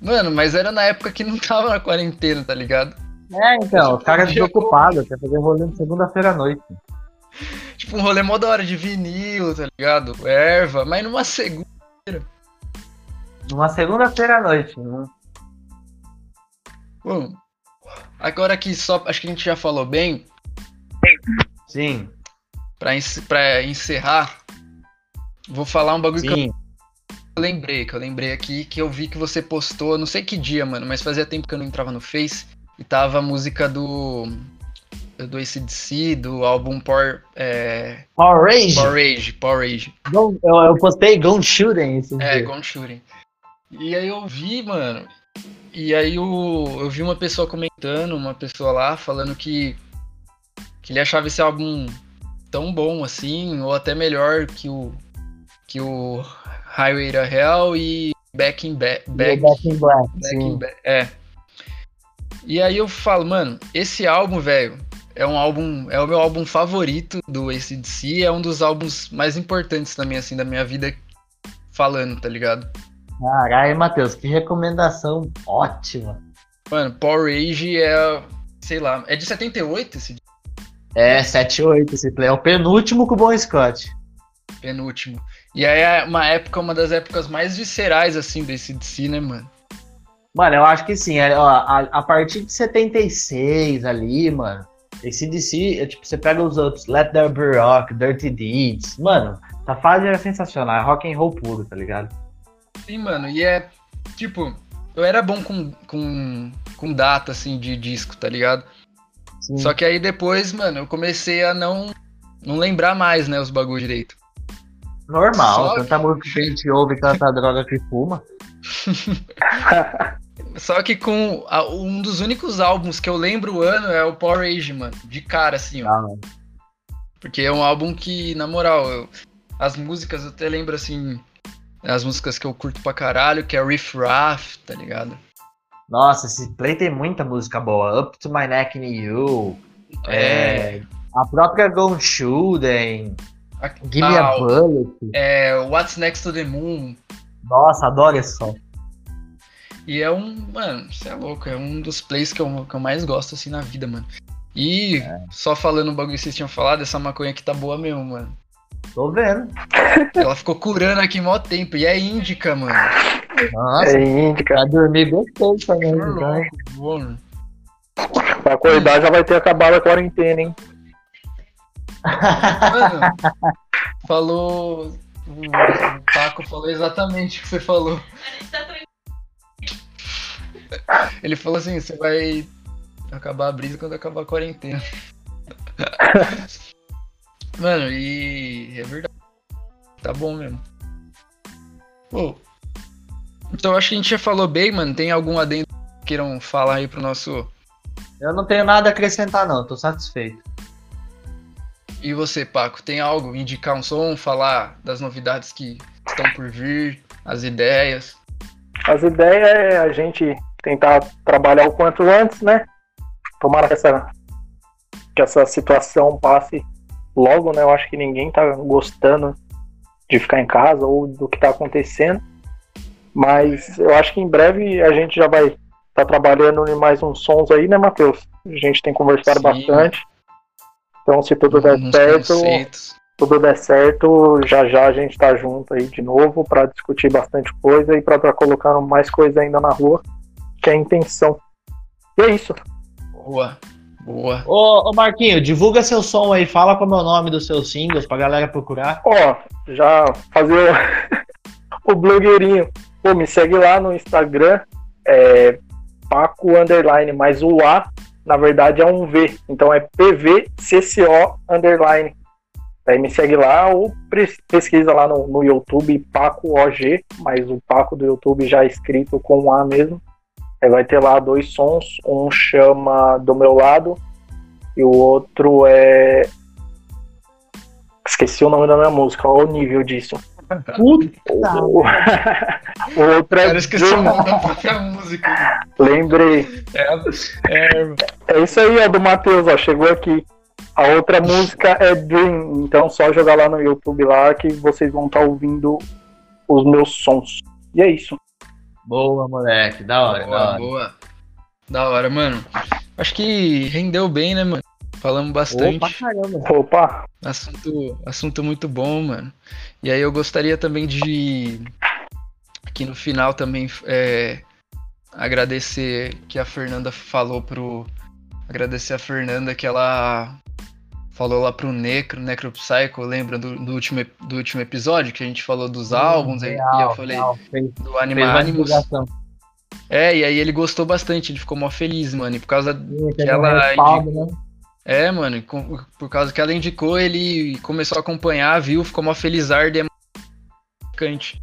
Mano, mas era na época que não (laughs) tava na quarentena, tá ligado? É, então, os caras desocupados, quer fazer rolê de segunda-feira à noite. Tipo, um rolê mó da hora de vinil, tá ligado? Erva, mas numa segunda-feira. Numa segunda-feira à noite, né? Bom, agora que só. Acho que a gente já falou bem. Sim. Pra, pra encerrar, vou falar um bagulho Sim. que eu, eu lembrei, que eu lembrei aqui, que eu vi que você postou, não sei que dia, mano, mas fazia tempo que eu não entrava no Face, e tava a música do. do ACDC, do álbum Power. É, Power Rage? Power Rage, Power Rage. Eu, eu postei Gone Shooting esse É, dia. Gone Shooting. E aí eu vi, mano. E aí eu, eu vi uma pessoa comentando, uma pessoa lá, falando que, que ele achava esse álbum tão bom assim, ou até melhor que o, que o Highway to Hell e Back in Ba- Back, Back in Black, Back in Ba- É. E aí eu falo, mano, esse álbum, velho, é um álbum, é o meu álbum favorito do ACDC, é um dos álbuns mais importantes também, assim, da minha vida falando, tá ligado? Caralho, Matheus, que recomendação ótima. Mano, Power Rage é, sei lá, é de 78 esse É, 7-8 esse play. É o penúltimo com o Bon Scott. penúltimo. E aí é uma época, uma das épocas mais viscerais, assim, desse DC, né, mano? Mano, eu acho que sim. é, ó, a, a partir de 76 ali, mano, esse DC, é, tipo, você pega os outros, Let There Be Rock, Dirty Deeds, mano, essa fase era sensacional, é rock and roll puro, tá ligado? Sim, mano, e é, tipo, eu era bom com, com, com data, assim, de disco, tá ligado? Sim. Só que aí depois, mano, eu comecei a não, não lembrar mais, né, os bagulho direito. Normal, Só tanta música que a gente ouve, tanta droga que fuma. (laughs) Só que com a- um dos únicos álbuns que eu lembro o ano é o Power Rage, mano, de cara, assim, ó. Ah. Porque é um álbum que, na moral, eu- as músicas eu até lembro assim. As músicas que eu curto pra caralho, que é Riff Raff, tá ligado? Nossa, esse play tem muita música boa. Up to My Neck in You. É, a própria Gone Shooting. A- Give Me a Bullet. é What's Next to the Moon. Nossa, adoro esse som. E é um, mano, você é louco, é um dos plays que eu, que eu mais gosto assim na vida, mano. E só falando o bagulho que vocês tinham falado, essa maconha aqui tá boa mesmo, mano. Tô vendo. (laughs) Ela ficou curando aqui mó tempo. E é índica, mano. Nossa, É índica. pra dormir também. Tá então. louco, mano. Pra acordar já vai ter acabado a quarentena, hein? Mano, falou. O Paco falou exatamente o que você falou. Ele falou assim: você vai acabar a brisa quando acabar a quarentena. (laughs) Mano, e é verdade. Tá bom mesmo. Pô. Então eu acho que a gente já falou bem, mano. Tem algum adendo que queiram falar aí pro nosso. Eu não tenho nada a acrescentar, não. Tô satisfeito. E você, Paco, tem algo? Indicar um som, falar das novidades que estão por vir, as ideias. As ideias é a gente tentar trabalhar o quanto antes, né? Tomara que essa, que essa situação passe logo, né? Eu acho que ninguém tá gostando de ficar em casa ou do que tá acontecendo. Mas eu acho que em breve a gente já vai estar tá trabalhando em mais uns sons aí, né, Matheus? A gente tem conversado Sim. bastante. Então, se tudo der Uns certo, conceitos. tudo der certo, já já a gente tá junto aí de novo para discutir bastante coisa e para estar colocando mais coisa ainda na rua, que é a intenção. E é isso. Boa, boa. Ô, ô Marquinho, divulga seu som aí. Fala como é o nome dos seus singles pra galera procurar. Ó, já fazer o, (laughs) o blogueirinho. Pô, me segue lá no Instagram, é Paco Underline, mas o A, na verdade, é um V. Então é PVCCO Underline. Aí me segue lá ou pesquisa lá no, no YouTube Paco OG, mas o Paco do YouTube já é escrito com um A mesmo. Aí vai ter lá dois sons, um chama Do Meu Lado e o outro é. Esqueci o nome da minha música, olha o nível disso. Puta! O, o (laughs) outro é. Cara, esqueci o nome da própria música. Lembrei. É, é, É isso aí, ó, do Matheus, ó, chegou aqui. A outra música é Dream, então só jogar lá no YouTube lá que vocês vão estar ouvindo os meus sons. E é isso. Boa, moleque. Da hora, da boa, hora. boa. Da hora, mano. Acho que rendeu bem, né, mano? Falamos bastante. Opa, caramba. Opa, Assunto, assunto muito bom, mano. E aí eu gostaria também de aqui no final também é, agradecer que a Fernanda falou pro agradecer a Fernanda que ela falou lá pro Necro, Necropsycho, lembra do, do, último, do último episódio que a gente falou dos álbuns, aí, e eu falei real, fez, do Anima Animus. É, e aí ele gostou bastante, ele ficou mó feliz, mano, e por causa Sim, que ela... respaldo, né? É, mano, com- por causa que ela indicou, ele começou a acompanhar, viu, ficou mó felizardo e é marcante.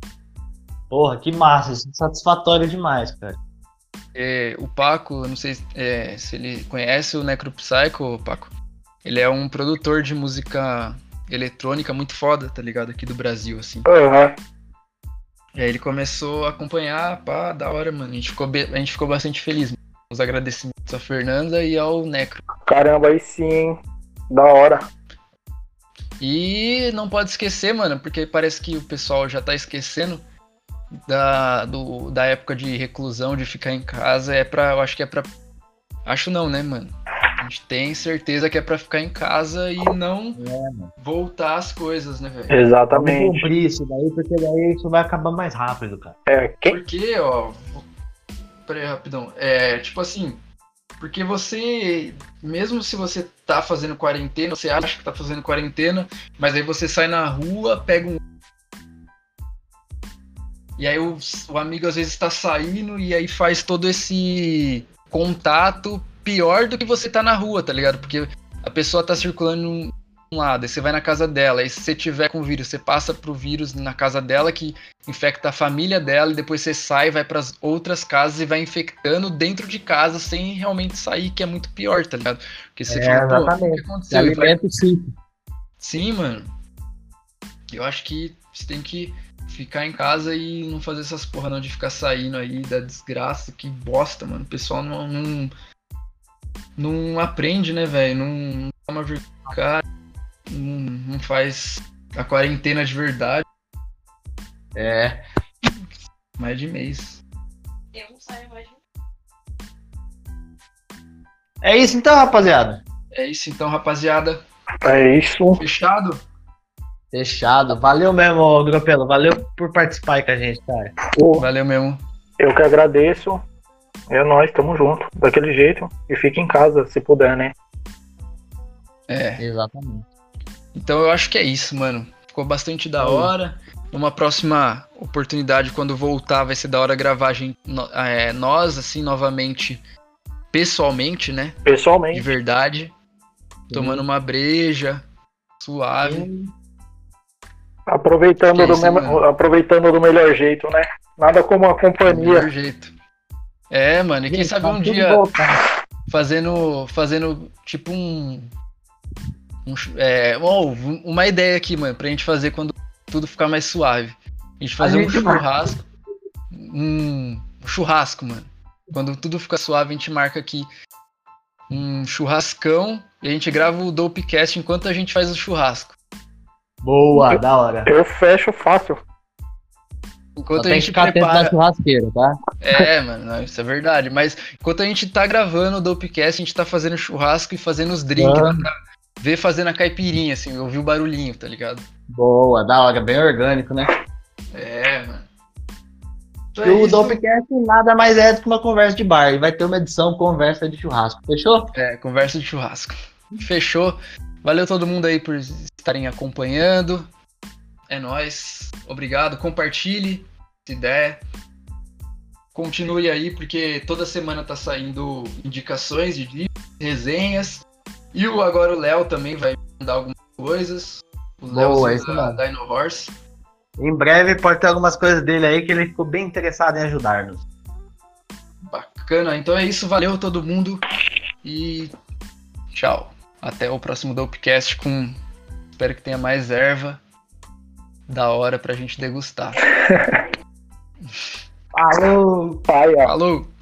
Porra, que massa, isso é satisfatório demais, cara. É, o Paco, eu não sei é, se ele conhece o Necropsycho, Paco. Ele é um produtor de música eletrônica muito foda, tá ligado? Aqui do Brasil, assim. Aham. E aí ele começou a acompanhar, pá, da hora, mano. A gente ficou, a gente ficou bastante feliz. Os agradecimentos à Fernanda e ao Necro. Caramba, aí sim, hein? Da hora. E não pode esquecer, mano, porque parece que o pessoal já tá esquecendo da, do, da época de reclusão, de ficar em casa. É pra. Eu acho que é pra. Acho não, né, mano? A gente tem certeza que é pra ficar em casa e não voltar às coisas, né, velho? Vamos Exatamente. cumprir isso daí, porque daí isso vai acabar mais rápido, cara. É, quem... Porque, ó. vou- Pera aí, rapidão. É, tipo assim. Porque você, mesmo se você tá fazendo quarentena, você acha que tá fazendo quarentena, mas aí você sai na rua, pega um. E aí o, o amigo às vezes tá saindo e aí faz todo esse contato pior do que você tá na rua, tá ligado? Porque a pessoa tá circulando um um lado, aí você vai na casa dela, aí se você tiver com vírus, você passa pro vírus na casa dela que infecta a família dela e depois você sai, vai pras outras casas e vai infectando dentro de casa sem realmente sair, que é muito pior, tá ligado? Porque você É, fala, pô, o exatamente. que aconteceu? Vai- o ciclo. Sim, mano. Eu acho que você tem que ficar em casa e não fazer essas porra não de ficar saindo aí da desgraça, que bosta, mano. O pessoal não não, não aprende, né, velho? Não, não toma vergonha, cara, não, não faz a quarentena de verdade, É. mais de mês. Eu não saio mais de É isso então, rapaziada. É isso então, rapaziada. É isso. Fechado? Fechado. Valeu mesmo, Gropelo. Valeu por participar aí com a gente, cara. Pô, Valeu mesmo. eu que agradeço. É nós, tamo junto. Daquele jeito. E fique em casa, se puder, né? É. Exatamente. Então eu acho que é isso, mano. Ficou bastante da hora. Numa próxima oportunidade, quando voltar, vai ser da hora gravar a gente, é, nós, assim, novamente, pessoalmente, né? De Pessoalmente. verdade. Tomando uma breja, suave. Aproveitando Que do, isso, mesmo- mano. aproveitando do melhor jeito, né? Nada como a Do companhia. melhor jeito. É, mano, e quem Gente, sabe tá um dia fazendo, fazendo tipo um. um é, ó, uma ideia aqui, mano, pra gente fazer quando tudo ficar mais suave. A gente fazer A um gente marca. churrasco. Um churrasco, mano. Quando tudo ficar suave, a gente marca aqui um churrascão e a gente grava o Dopecast enquanto a gente faz o churrasco. Boa, da hora. Eu fecho fácil. Enquanto a gente ficar atento na prepara. churrasqueira, tá? É, mano, não, isso é verdade. Mas enquanto a gente tá gravando o Dopecast, a gente tá fazendo churrasco e fazendo os drinks. Ah. Pra ver fazendo a caipirinha, assim, ouvir o barulhinho, tá ligado? Boa, da hora. Bem orgânico, né? É, mano. Então é o. Dopecast nada mais é do que uma conversa de bar. E vai ter uma edição conversa de churrasco. Fechou? É, conversa de churrasco. Fechou. Valeu todo mundo aí por estarem acompanhando. É nóis. Obrigado. Compartilhe se der. Continue aí, porque toda semana tá saindo indicações de livros, resenhas. E o, agora o Léo também vai mandar algumas coisas. O Léo isso da. Dino Horse. Em breve pode ter algumas coisas dele aí que ele ficou bem interessado em ajudar-nos. Bacana. Então é isso. Valeu todo mundo. E tchau. Até o próximo Dopecast com. Espero que tenha mais erva da hora pra gente degustar. (laughs) Falou! Pai, ó. Falou!